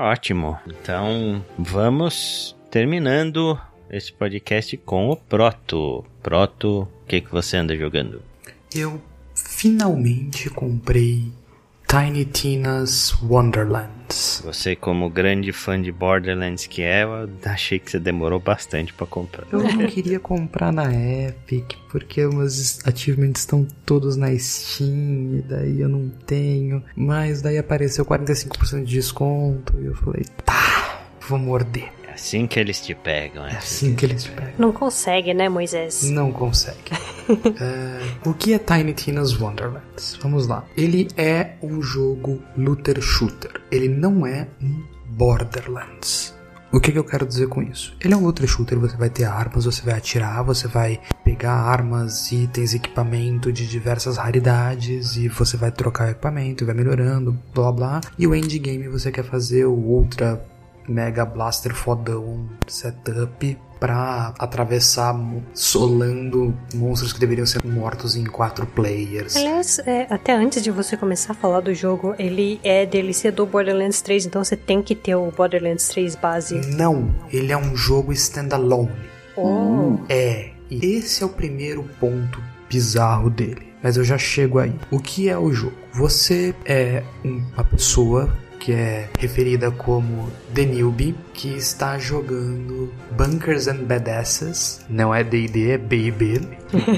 Ótimo. Então, vamos terminando esse podcast com o Proto. Proto, o que, que você anda jogando? Eu finalmente comprei Tiny Tina's Wonderlands. Você, como grande fã de Borderlands que é, eu achei que você demorou bastante para comprar. Eu não queria comprar na Epic, porque meus achievements estão todos na Steam, e daí eu não tenho. Mas daí apareceu 45% de desconto, e eu falei, tá, vou morder. Assim que eles te pegam, é, é assim que eles te pegam. Não consegue, né, Moisés? Não consegue. (laughs) é, o que é Tiny Tina's Wonderlands? Vamos lá. Ele é um jogo looter shooter. Ele não é um Borderlands. O que, que, eu quero dizer com isso? Ele é um looter shooter, você vai ter armas, você vai atirar, você vai pegar armas, itens, equipamento de diversas raridades e você vai trocar equipamento, vai melhorando, blá blá. E o endgame você quer fazer o Ultra Mega Blaster fodão setup para atravessar solando monstros que deveriam ser mortos em quatro players. Aliás, é, até antes de você começar a falar do jogo, ele é DLC do Borderlands 3, então você tem que ter o Borderlands 3 base. Não, ele é um jogo standalone. Oh. É, e esse é o primeiro ponto bizarro dele. Mas eu já chego aí. O que é o jogo? Você é uma pessoa que é referida como The Newbie, que está jogando Bunkers and Badasses, não é D&D, é B&B,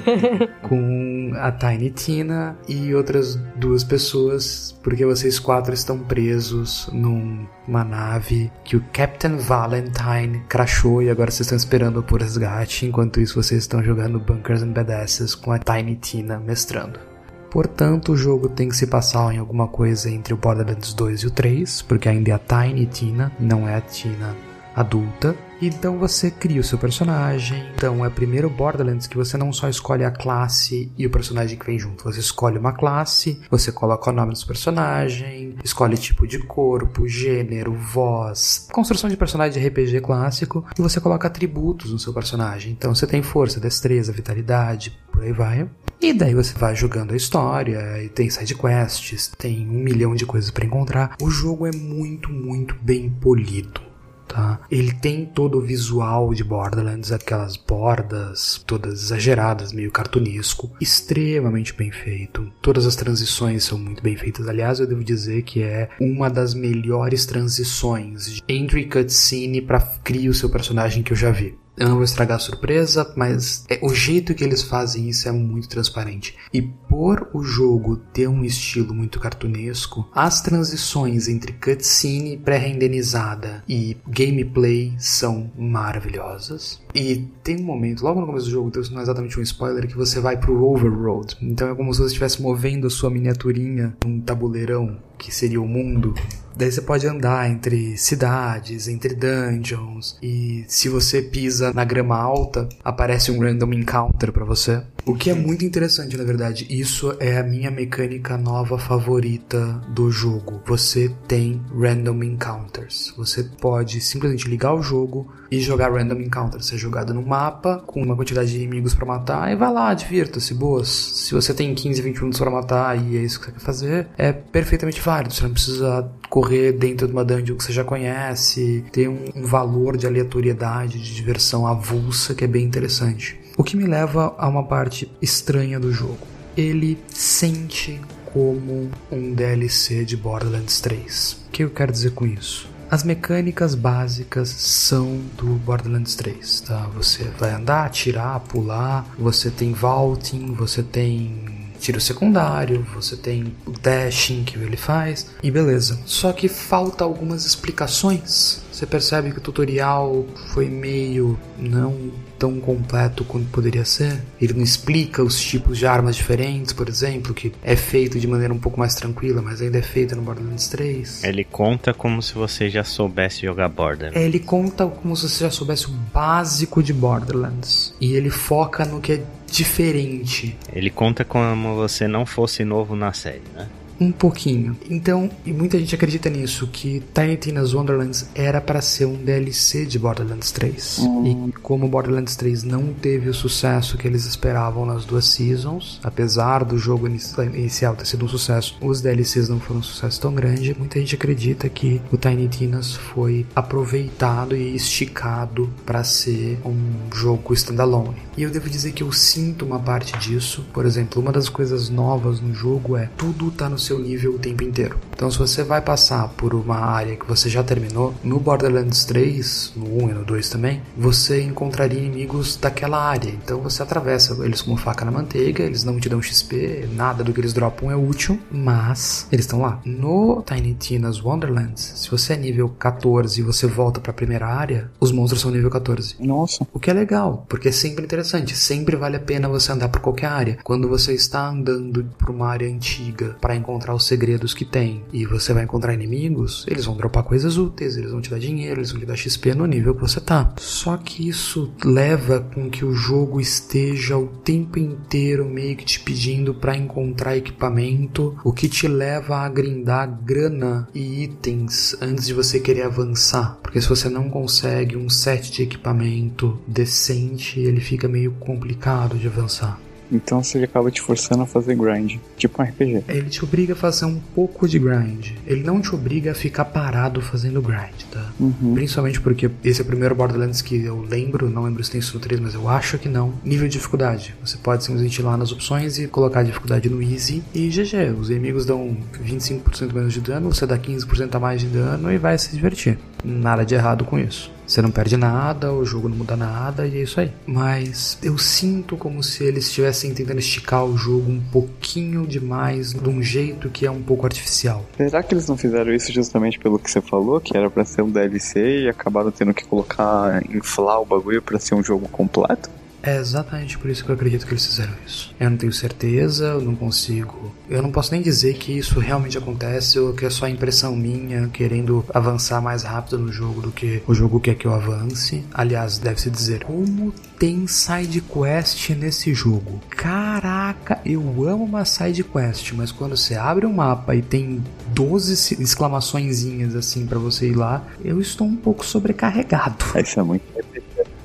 (laughs) com a Tiny Tina e outras duas pessoas, porque vocês quatro estão presos numa nave que o Captain Valentine crashou e agora vocês estão esperando por resgate, enquanto isso vocês estão jogando Bunkers and Badasses com a Tiny Tina mestrando. Portanto, o jogo tem que se passar em alguma coisa entre o Borderlands 2 e o 3, porque ainda é a Tiny Tina, não é a Tina adulta. Então você cria o seu personagem. Então é primeiro Borderlands que você não só escolhe a classe e o personagem que vem junto. Você escolhe uma classe, você coloca o nome do personagem, escolhe tipo de corpo, gênero, voz, construção de personagem de RPG clássico e você coloca atributos no seu personagem. Então você tem força, destreza, vitalidade, por aí vai. E daí você vai jogando a história, e tem side quests, tem um milhão de coisas para encontrar. O jogo é muito, muito bem polido tá? Ele tem todo o visual de Borderlands, aquelas bordas todas exageradas, meio cartunesco, extremamente bem feito. Todas as transições são muito bem feitas. Aliás, eu devo dizer que é uma das melhores transições entre cutscene para criar o seu personagem que eu já vi. Eu não vou estragar a surpresa, mas é, o jeito que eles fazem isso é muito transparente. E por o jogo ter um estilo muito cartunesco, as transições entre cutscene pré-renderizada e gameplay são maravilhosas. E tem um momento, logo no começo do jogo, não é exatamente um spoiler, que você vai pro Overroad. Então é como se você estivesse movendo a sua miniaturinha num tabuleirão que seria o mundo. Daí você pode andar entre cidades, entre dungeons, e se você pisa na grama alta, aparece um random encounter para você. O que é muito interessante, na verdade. Isso é a minha mecânica nova favorita do jogo. Você tem random encounters. Você pode simplesmente ligar o jogo e jogar random encounters. Você é jogado no mapa com uma quantidade de inimigos para matar e vai lá, divirta-se, boas. Se você tem 15, 20 minutos para matar e é isso que você quer fazer, é perfeitamente válido. Você não precisa correr dentro de uma dungeon que você já conhece. Tem um, um valor de aleatoriedade, de diversão avulsa que é bem interessante. O que me leva a uma parte estranha do jogo. Ele sente como um DLC de Borderlands 3. O que eu quero dizer com isso? As mecânicas básicas são do Borderlands 3, tá? Você vai andar, atirar, pular, você tem vaulting, você tem tiro secundário, você tem o dashing que ele faz e beleza. Só que falta algumas explicações. Você percebe que o tutorial foi meio não tão completo quanto poderia ser. Ele não explica os tipos de armas diferentes, por exemplo, que é feito de maneira um pouco mais tranquila, mas ainda é feito no Borderlands 3. Ele conta como se você já soubesse jogar Borderlands. É, ele conta como se você já soubesse o básico de Borderlands. E ele foca no que é diferente. Ele conta como você não fosse novo na série, né? Um pouquinho. Então, e muita gente acredita nisso, que Tiny Tina's Wonderlands era para ser um DLC de Borderlands 3. Uhum. E como Borderlands 3 não teve o sucesso que eles esperavam nas duas seasons, apesar do jogo inicial ter sido um sucesso, os DLCs não foram um sucesso tão grande, muita gente acredita que o Tiny Tina's foi aproveitado e esticado para ser um jogo standalone. E eu devo dizer que eu sinto uma parte disso. Por exemplo, uma das coisas novas no jogo é tudo tá no seu nível o tempo inteiro. Então, se você vai passar por uma área que você já terminou, no Borderlands 3, no 1 e no 2 também, você encontraria inimigos daquela área. Então, você atravessa eles como faca na manteiga, eles não te dão XP, nada do que eles dropam é útil, mas eles estão lá. No Tiny Tina's Wonderlands, se você é nível 14 e você volta para a primeira área, os monstros são nível 14. Nossa. O que é legal, porque é sempre interessante, sempre vale a pena você andar por qualquer área. Quando você está andando por uma área antiga para encontrar os segredos que tem e você vai encontrar inimigos, eles vão dropar coisas úteis, eles vão te dar dinheiro, eles vão te dar XP no nível que você tá. Só que isso leva com que o jogo esteja o tempo inteiro meio que te pedindo para encontrar equipamento, o que te leva a grindar grana e itens antes de você querer avançar. Porque se você não consegue um set de equipamento decente, ele fica meio complicado de avançar. Então você acaba te forçando a fazer grind, tipo um RPG. Ele te obriga a fazer um pouco de grind. Ele não te obriga a ficar parado fazendo grind, tá? Uhum. Principalmente porque esse é o primeiro Borderlands que eu lembro, não lembro se tem isso no 3, mas eu acho que não. Nível de dificuldade. Você pode simplesmente ir lá nas opções e colocar a dificuldade no easy e GG. Os inimigos dão 25% menos de dano, você dá 15% a mais de dano e vai se divertir. Nada de errado com isso. Você não perde nada, o jogo não muda nada e é isso aí. Mas eu sinto como se eles estivessem tentando esticar o jogo um pouquinho demais, de um jeito que é um pouco artificial. Será que eles não fizeram isso justamente pelo que você falou, que era para ser um DLC e acabaram tendo que colocar, inflar o bagulho para ser um jogo completo? É exatamente por isso que eu acredito que eles fizeram isso. Eu não tenho certeza, eu não consigo. Eu não posso nem dizer que isso realmente acontece ou que é só impressão minha querendo avançar mais rápido no jogo do que o jogo quer que eu avance. Aliás, deve-se dizer, como tem side quest nesse jogo. Caraca, eu amo uma side quest, mas quando você abre o um mapa e tem 12 exclamaçõezinhas assim para você ir lá, eu estou um pouco sobrecarregado. (laughs) Isso é muito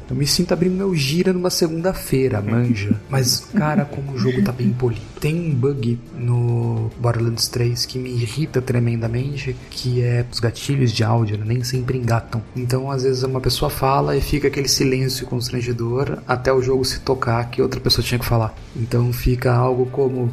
eu me sinto abrindo meu gira numa segunda-feira, manja. (laughs) Mas, cara, como o jogo tá bem polido. Tem um bug no Borderlands 3 que me irrita tremendamente, que é os gatilhos de áudio, né? nem sempre engatam. Então, às vezes, uma pessoa fala e fica aquele silêncio constrangedor até o jogo se tocar que outra pessoa tinha que falar. Então fica algo como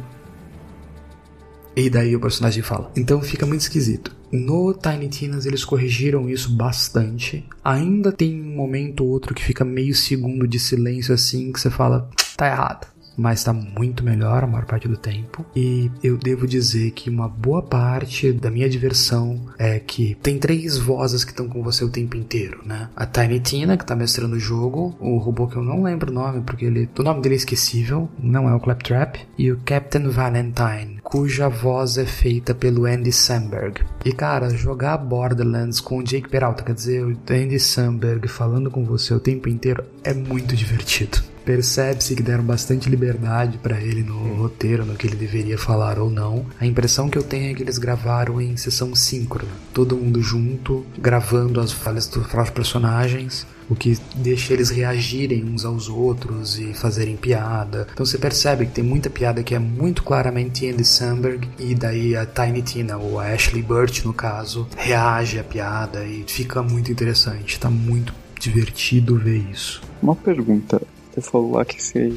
e daí o personagem fala. Então fica muito esquisito. No Tiny Tinas eles corrigiram isso bastante. Ainda tem um momento ou outro que fica meio segundo de silêncio assim que você fala, tá errado mas está muito melhor a maior parte do tempo. E eu devo dizer que uma boa parte da minha diversão é que tem três vozes que estão com você o tempo inteiro, né? A Tiny Tina, que está mestrando o jogo, o robô que eu não lembro o nome, porque ele, o nome dele é esquecível, não é o Claptrap, e o Captain Valentine, cuja voz é feita pelo Andy Samberg. E cara, jogar Borderlands com o Jake Peralta, quer dizer, o Andy Samberg falando com você o tempo inteiro é muito divertido. Percebe-se que deram bastante liberdade para ele no roteiro, no que ele deveria falar ou não. A impressão que eu tenho é que eles gravaram em sessão síncrona, todo mundo junto, gravando as falhas dos personagens o que deixa eles reagirem uns aos outros e fazerem piada. Então você percebe que tem muita piada que é muito claramente Andy Samberg e daí a Tiny Tina ou a Ashley Burt no caso reage à piada e fica muito interessante. Tá muito divertido ver isso. Uma pergunta, você falou lá que você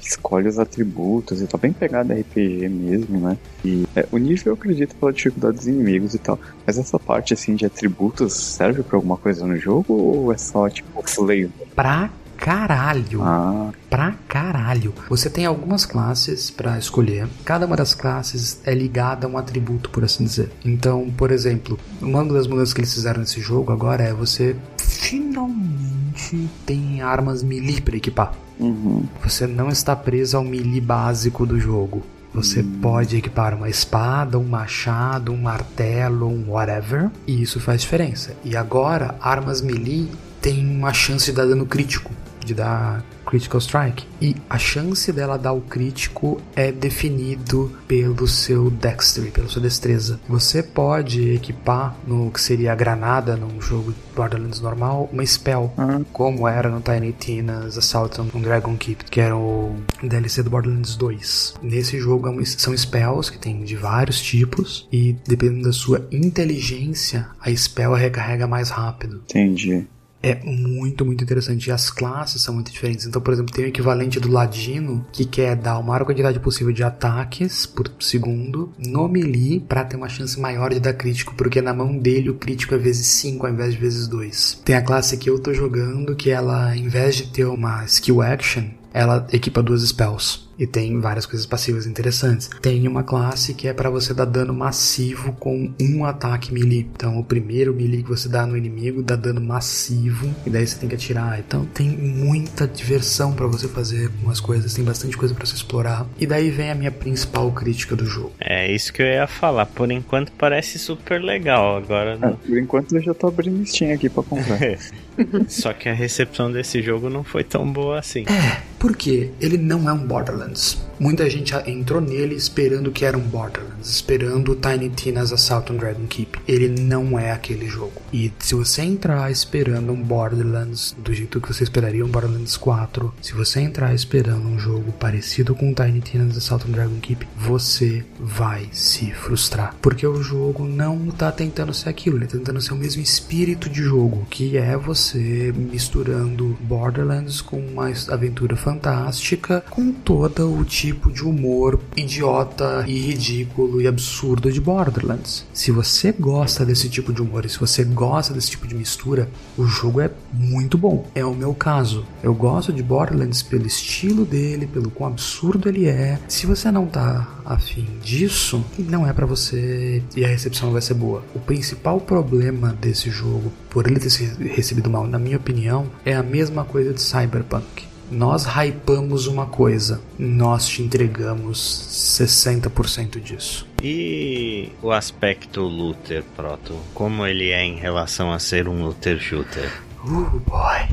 escolhe os atributos e tá bem pegado RPG mesmo, né? E é, o nível eu acredito pela dificuldade dos inimigos e tal. Mas essa parte assim de atributos serve para alguma coisa no jogo ou é só tipo flavor? Pra caralho. Ah. Pra caralho. Você tem algumas classes para escolher. Cada uma das classes é ligada a um atributo, por assim dizer. Então, por exemplo, uma das mudanças que eles fizeram nesse jogo agora é você finalmente tem armas melee para equipar. Uhum. Você não está preso ao melee básico do jogo. Você hum. pode equipar uma espada, um machado, um martelo, um whatever, e isso faz diferença. E agora, armas melee têm uma chance de dar dano crítico, de dar Critical Strike. E a chance dela dar o crítico é definido pelo seu Dexterity, pela sua destreza. Você pode equipar no que seria a granada num jogo Borderlands normal, uma spell, uhum. como era no Tiny Tina's Assault on Dragon Keep, que era o DLC do Borderlands 2. Nesse jogo é são spells que tem de vários tipos e dependendo da sua inteligência, a spell recarrega mais rápido. Entendi. É muito, muito interessante. E as classes são muito diferentes. Então, por exemplo, tem o equivalente do Ladino, que quer dar a maior quantidade possível de ataques por segundo no melee para ter uma chance maior de dar crítico, porque na mão dele o crítico é vezes 5 ao invés de vezes 2. Tem a classe que eu tô jogando que ela, em vez de ter uma skill action, ela equipa duas spells. E tem várias coisas passivas interessantes. Tem uma classe que é para você dar dano massivo com um ataque melee. Então, o primeiro melee que você dá no inimigo dá dano massivo. E daí você tem que atirar. Então, tem muita diversão para você fazer com as coisas. Tem bastante coisa para você explorar. E daí vem a minha principal crítica do jogo. É isso que eu ia falar. Por enquanto parece super legal. Agora. É, por enquanto eu já tô abrindo Steam aqui pra comprar. (laughs) Só que a recepção desse jogo não foi tão boa assim. É, porque ele não é um Borderlands. Muita gente entrou nele esperando que era um Borderlands, esperando Tiny Tina's Assault on Dragon Keep. Ele não é aquele jogo. E se você entrar esperando um Borderlands do jeito que você esperaria um Borderlands 4, se você entrar esperando um jogo parecido com Tiny Tina's Assault on Dragon Keep, você vai se frustrar. Porque o jogo não tá tentando ser aquilo, ele tá tentando ser o mesmo espírito de jogo, que é você misturando Borderlands com uma aventura fantástica, com o tipo de humor idiota e ridículo e absurdo de Borderlands. Se você gosta desse tipo de humor e se você gosta desse tipo de mistura, o jogo é muito bom. É o meu caso. Eu gosto de Borderlands pelo estilo dele, pelo quão absurdo ele é. Se você não tá afim disso, não é para você e a recepção vai ser boa. O principal problema desse jogo, por ele ter sido recebido mal, na minha opinião, é a mesma coisa de Cyberpunk. Nós hypamos uma coisa, nós te entregamos 60% disso. E o aspecto looter, Proto? Como ele é em relação a ser um looter shooter? Uh, boy.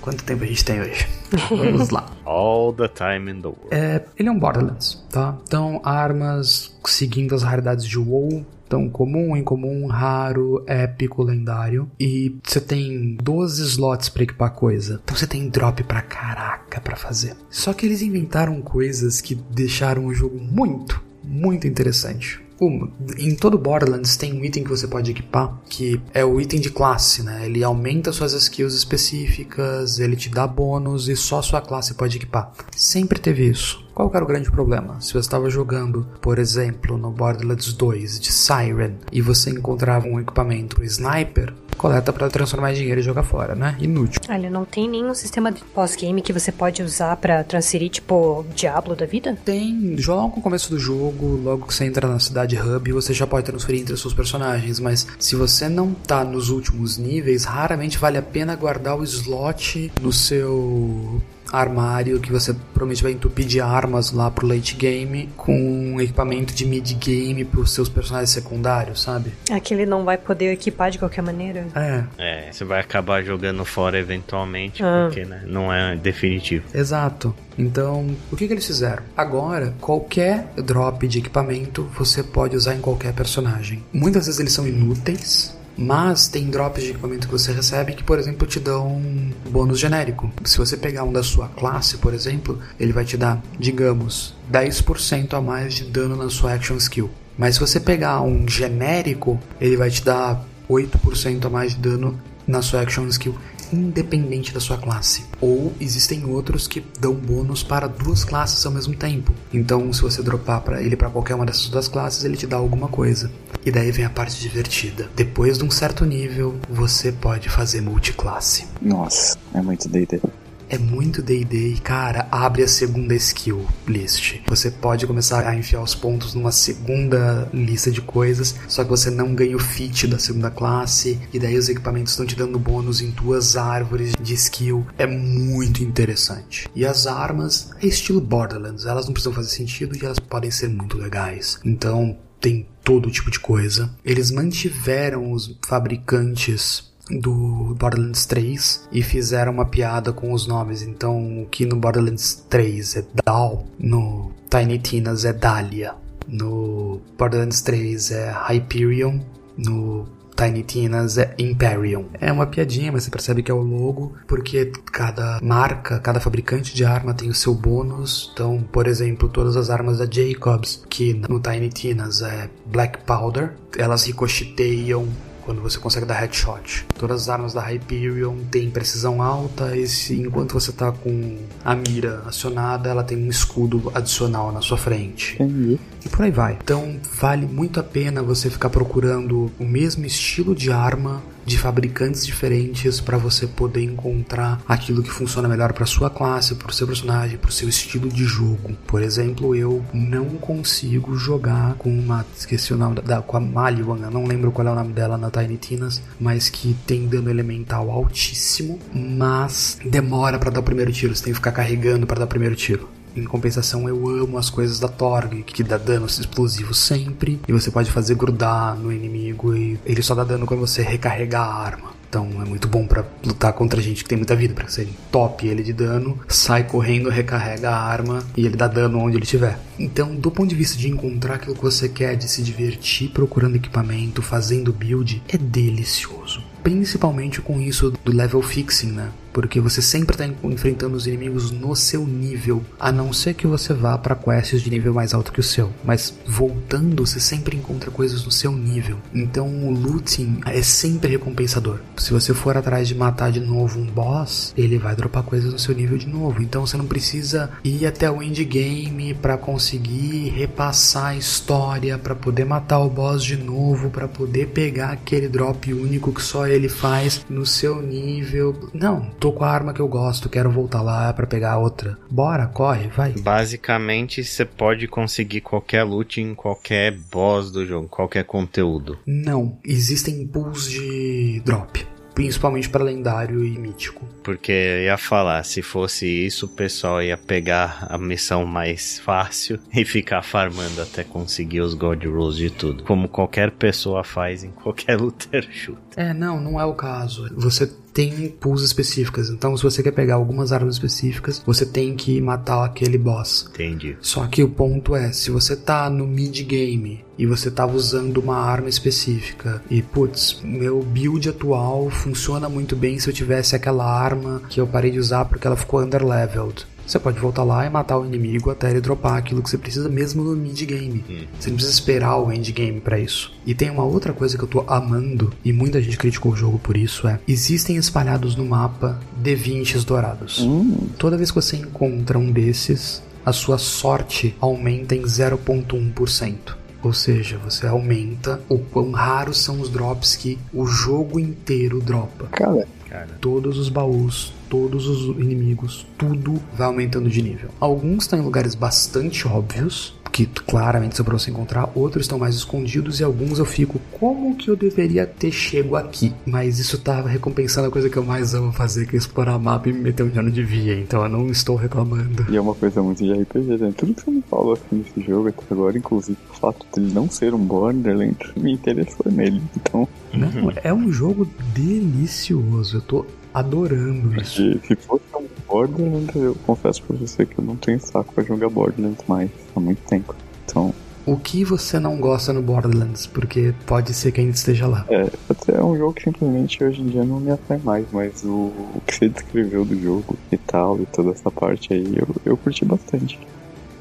Quanto tempo a gente tem hoje? (laughs) Vamos lá. All the time in the world. É, ele é um Borderlands, tá? Então, armas seguindo as raridades de WoW, então, comum, incomum, raro, épico, lendário. E você tem 12 slots para equipar coisa. Então você tem drop pra caraca para fazer. Só que eles inventaram coisas que deixaram o jogo muito, muito interessante. Um, em todo Borderlands tem um item que você pode equipar, que é o item de classe, né? Ele aumenta suas skills específicas, ele te dá bônus e só sua classe pode equipar. Sempre teve isso. Qual era o grande problema? Se você estava jogando, por exemplo, no Borderlands 2 de Siren e você encontrava um equipamento sniper, coleta para transformar em dinheiro e jogar fora, né? Inútil. Ele não tem nenhum sistema de pós-game que você pode usar para transferir, tipo, Diablo da vida? Tem. Logo no começo do jogo, logo que você entra na cidade hub, você já pode transferir entre os seus personagens, mas se você não tá nos últimos níveis, raramente vale a pena guardar o slot no seu armário que você provavelmente vai entupir de armas lá pro late game com um equipamento de mid game pros seus personagens secundários, sabe? Aquele não vai poder equipar de qualquer maneira. É. É, você vai acabar jogando fora eventualmente, ah. porque né, não é definitivo. Exato. Então, o que, que eles fizeram? Agora, qualquer drop de equipamento você pode usar em qualquer personagem. Muitas vezes eles são inúteis, mas tem drops de equipamento que você recebe que, por exemplo, te dão um bônus genérico. Se você pegar um da sua classe, por exemplo, ele vai te dar, digamos, 10% a mais de dano na sua action skill. Mas se você pegar um genérico, ele vai te dar 8% a mais de dano na sua action skill independente da sua classe. Ou existem outros que dão bônus para duas classes ao mesmo tempo. Então, se você dropar para ele para qualquer uma dessas duas classes, ele te dá alguma coisa. E daí vem a parte divertida. Depois de um certo nível, você pode fazer multiclasse. Nossa, é muito D&D é muito D&D e, cara, abre a segunda skill list. Você pode começar a enfiar os pontos numa segunda lista de coisas, só que você não ganha o feat da segunda classe, e daí os equipamentos estão te dando bônus em duas árvores de skill. É muito interessante. E as armas é estilo Borderlands, elas não precisam fazer sentido e elas podem ser muito legais. Então, tem todo tipo de coisa. Eles mantiveram os fabricantes do Borderlands 3 e fizeram uma piada com os nomes. Então, o que no Borderlands 3 é Dal, no Tiny Tinas é Dahlia, no Borderlands 3 é Hyperion, no Tiny Tinas é Imperium. É uma piadinha, mas você percebe que é o logo, porque cada marca, cada fabricante de arma tem o seu bônus. Então, por exemplo, todas as armas da Jacobs, que no Tiny Tinas é Black Powder, elas ricocheteiam quando você consegue dar headshot. Todas as armas da Hyperion têm precisão alta, e se, enquanto você tá com a mira acionada, ela tem um escudo adicional na sua frente. Entendi. E por aí vai. Então vale muito a pena você ficar procurando o mesmo estilo de arma de fabricantes diferentes para você poder encontrar aquilo que funciona melhor para sua classe, para o seu personagem, para o seu estilo de jogo. Por exemplo, eu não consigo jogar com uma esqueci o nome da com a Maliwan, eu não lembro qual é o nome dela na Tiny Tinas, mas que tem dano elemental altíssimo, mas demora para dar o primeiro tiro, você tem que ficar carregando para dar o primeiro tiro. Em compensação, eu amo as coisas da Torg, que dá dano explosivo sempre, e você pode fazer grudar no inimigo, e ele só dá dano quando você recarrega a arma. Então é muito bom para lutar contra gente que tem muita vida, para você top ele de dano, sai correndo, recarrega a arma e ele dá dano onde ele estiver. Então, do ponto de vista de encontrar aquilo que você quer, de se divertir procurando equipamento, fazendo build, é delicioso. Principalmente com isso do level fixing, né? Porque você sempre está enfrentando os inimigos no seu nível, a não ser que você vá para quests de nível mais alto que o seu. Mas voltando, você sempre encontra coisas no seu nível. Então o looting é sempre recompensador. Se você for atrás de matar de novo um boss, ele vai dropar coisas no seu nível de novo. Então você não precisa ir até o endgame para conseguir repassar a história, para poder matar o boss de novo, para poder pegar aquele drop único que só ele faz no seu nível. Não, tô com a arma que eu gosto, quero voltar lá para pegar outra. Bora, corre, vai. Basicamente, você pode conseguir qualquer loot em qualquer boss do jogo, qualquer conteúdo. Não, existem pools de drop principalmente para lendário e mítico. Porque eu ia falar, se fosse isso, o pessoal ia pegar a missão mais fácil (laughs) e ficar farmando até conseguir os God Rolls de tudo. Como qualquer pessoa faz em qualquer (laughs) looter shoot. É, não, não é o caso. Você tem pools específicas. Então, se você quer pegar algumas armas específicas, você tem que matar aquele boss. Entendi. Só que o ponto é, se você tá no mid game e você tava usando uma arma específica e putz, meu build atual funciona muito bem se eu tivesse aquela arma que eu parei de usar porque ela ficou underleveled. Você pode voltar lá e matar o inimigo até ele dropar aquilo que você precisa, mesmo no mid-game. Hum. Você não precisa esperar o endgame para isso. E tem uma outra coisa que eu tô amando, e muita gente criticou o jogo por isso, é... Existem espalhados no mapa D20s dourados. Hum. Toda vez que você encontra um desses, a sua sorte aumenta em 0.1%. Ou seja, você aumenta o quão raros são os drops que o jogo inteiro dropa. Cara, Cara. Todos os baús, todos os inimigos, tudo vai aumentando de nível. Alguns estão em lugares bastante óbvios, que claramente são pra você encontrar, outros estão mais escondidos e alguns eu fico, como que eu deveria ter chego aqui? Mas isso tá recompensando a coisa que eu mais amo fazer, que é explorar mapa e me meter onde eu não devia, então eu não estou reclamando. e é uma coisa muito de RPG, né? Tudo que você me falou assim desse jogo até agora, inclusive o fato dele não ser um Borderlands, me interessou nele. Então, Não, é um jogo delicioso, eu tô adorando isso. se fosse um Borderlands, eu confesso pra você que eu não tenho saco pra jogar Borderlands mais há muito tempo. Então, O que você não gosta no Borderlands? Porque pode ser que ainda esteja lá. é, ser um jogo que simplesmente hoje em dia não me atrai mais, mas o, o que você descreveu do jogo e tal, e toda essa parte aí, eu, eu curti bastante.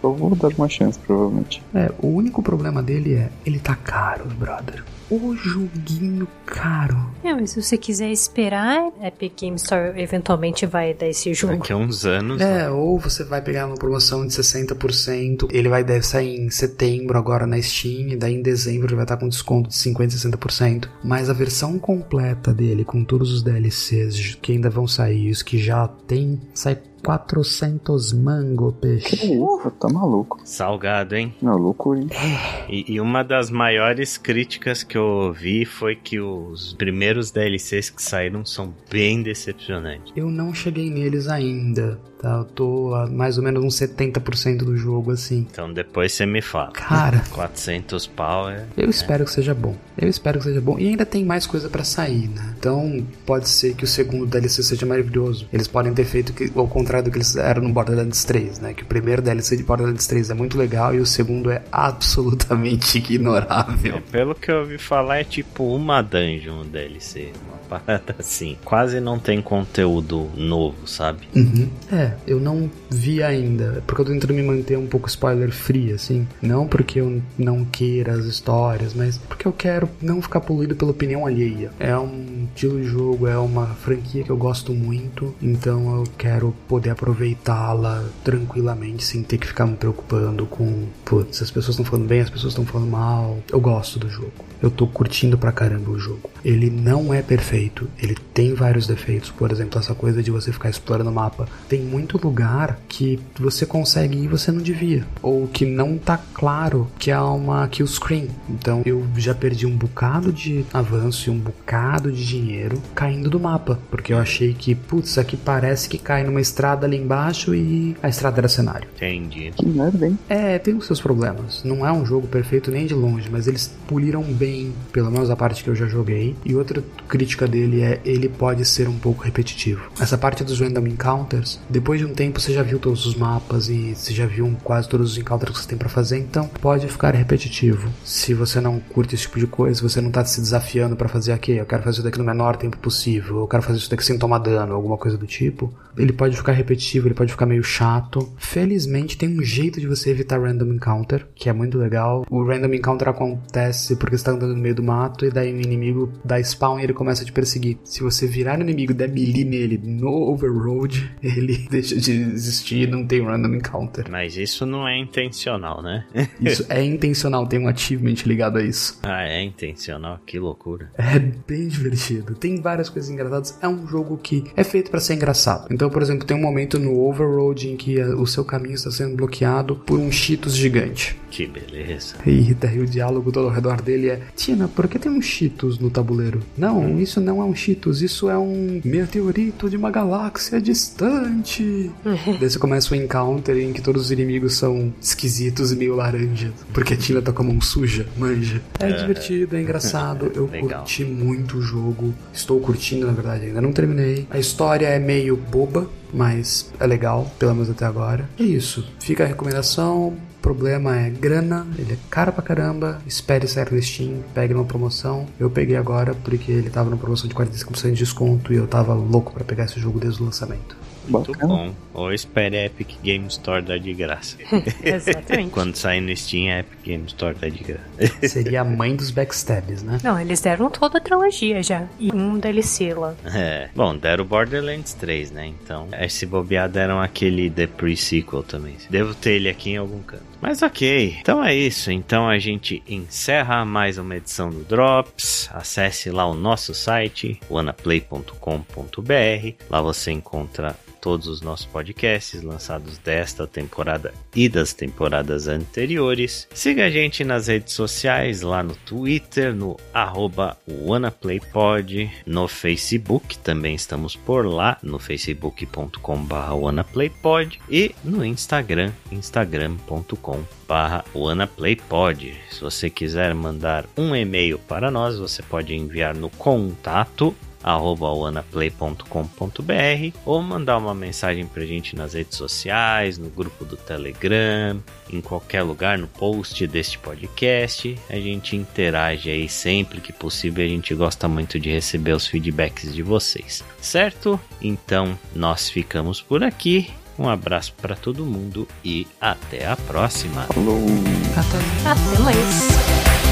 Eu vou dar uma chance, provavelmente. É, o único problema dele é, ele tá caro, brother. O joguinho caro. É, mas se você quiser esperar, Epic Game Store eventualmente vai dar esse jogo. Daqui a uns anos. É, ou você vai pegar uma promoção de 60%, ele vai deve sair em setembro agora na Steam, e daí em dezembro ele vai estar com desconto de 50, 60%, mas a versão completa dele com todos os DLCs que ainda vão sair, os que já tem, sai 400 mango, Que peixe. isso, tá maluco. Salgado, hein? Não, loucura, hein? E, e uma das maiores críticas que eu ouvi foi que os primeiros DLCs que saíram são bem decepcionantes. Eu não cheguei neles ainda, tá? Eu tô a mais ou menos uns 70% do jogo assim. Então depois você me fala. Cara, (laughs) 400 pau é. Eu espero que seja bom. Eu espero que seja bom. E ainda tem mais coisa pra sair, né? Então, pode ser que o segundo DLC seja maravilhoso. Eles podem ter feito que, ao contrário do que eles fizeram no Borderlands 3, né? Que o primeiro DLC de Borderlands 3 é muito legal e o segundo é absolutamente (laughs) ignorável. É, Pelo que eu ouvi falar, é tipo uma dungeon DLC. Uma (laughs) parada assim. Quase não tem conteúdo novo, sabe? Uhum. É, eu não vi ainda, porque eu tô tentando me manter um pouco spoiler free, assim. Não porque eu não queira as histórias, mas porque eu quero não ficar poluído pela opinião alheia. É um estilo de jogo, é uma franquia que eu gosto muito, então eu quero poder aproveitá-la tranquilamente, sem ter que ficar me preocupando com, putz, as pessoas estão falando bem, as pessoas estão falando mal. Eu gosto do jogo. Eu tô curtindo pra caramba o jogo. Ele não é perfeito, ele tem vários defeitos, por exemplo, essa coisa de você ficar explorando o mapa. Tem muito lugar que você consegue ir e você não devia, ou que não tá claro que é uma kill screen. Então eu já perdi um bocado de avanço e um bocado de dinheiro caindo do mapa, porque eu achei que, putz, aqui parece que cai numa estrada ali embaixo e a estrada era cenário. Entendi. Que merda, hein? É, tem os seus problemas. Não é um jogo perfeito nem de longe, mas eles puliram bem, pelo menos a parte que eu já joguei. E outra crítica dele é ele pode ser um pouco repetitivo. Essa parte dos random encounters, depois de um tempo você já viu todos os mapas e você já viu quase todos os encounters que você tem para fazer, então pode ficar repetitivo. Se você não curte esse tipo de coisa, você não tá se desafiando para fazer aqui, eu quero fazer isso daqui no menor tempo possível, eu quero fazer isso daqui sem tomar dano, alguma coisa do tipo, ele pode ficar repetitivo, ele pode ficar meio chato. Felizmente tem um jeito de você evitar random encounter, que é muito legal. O random encounter acontece porque você tá andando no meio do mato e daí o inimigo dá spawn e ele começa a te perseguir. Se você virar no inimigo e der melee nele no overroad, (laughs) ele deixa de existir e não tem random encounter. Mas isso não é intencional, né? (laughs) Isso é intencional, tem um achievement ligado a isso. ah, é intencional? Que loucura. É bem divertido. Tem várias coisas engraçadas. É um jogo que é feito para ser engraçado. Então, por exemplo, tem um momento no Overroad em que o seu caminho está sendo bloqueado por um Cheetos gigante. Que beleza. E daí o diálogo todo ao redor dele é: Tina, por que tem um Cheetos no tabuleiro? Não, isso não é um Cheetos, isso é um meteorito de uma galáxia distante. (laughs) daí você começa o encounter em que todos os inimigos são esquisitos e meio laranjas. Porque a Tina tá com a mão suja, manja. É divertido, é engraçado. (laughs) Eu Legal. curti muito o jogo. Estou curtindo, na verdade, ainda não terminei. A história é meio boba, mas é legal, pelo menos até agora. É isso. Fica a recomendação. O problema é grana, ele é caro pra caramba. Espere sair no Steam, pegue numa promoção. Eu peguei agora porque ele tava numa promoção de 45% de desconto e eu tava louco pra pegar esse jogo desde o lançamento. Muito Bacana. bom. Ou espere a Epic Game Store dar de graça. (laughs) (laughs) Exatamente. Quando sair no Steam, a Epic Game Store dá de graça. (laughs) Seria a mãe dos backstabs, né? Não, eles deram toda a trilogia já. E um DLC lá. É. Bom, deram Borderlands 3, né? Então, se bobear, deram aquele The Pre-Sequel também. Devo ter ele aqui em algum canto. Mas ok, então é isso. Então a gente encerra mais uma edição do Drops. Acesse lá o nosso site, wanaplay.com.br. Lá você encontra todos os nossos podcasts lançados desta temporada e das temporadas anteriores. Siga a gente nas redes sociais, lá no Twitter, no arroba WannaPlayPod, no Facebook, também estamos por lá, no facebook.com.br WannaPlayPod e no Instagram, instagram.com barra WannaPlayPod. Se você quiser mandar um e-mail para nós, você pode enviar no contato arroba ou mandar uma mensagem pra gente nas redes sociais, no grupo do Telegram, em qualquer lugar, no post deste podcast. A gente interage aí sempre que possível, a gente gosta muito de receber os feedbacks de vocês, certo? Então nós ficamos por aqui. Um abraço para todo mundo e até a próxima. Falou. Até. Até mais.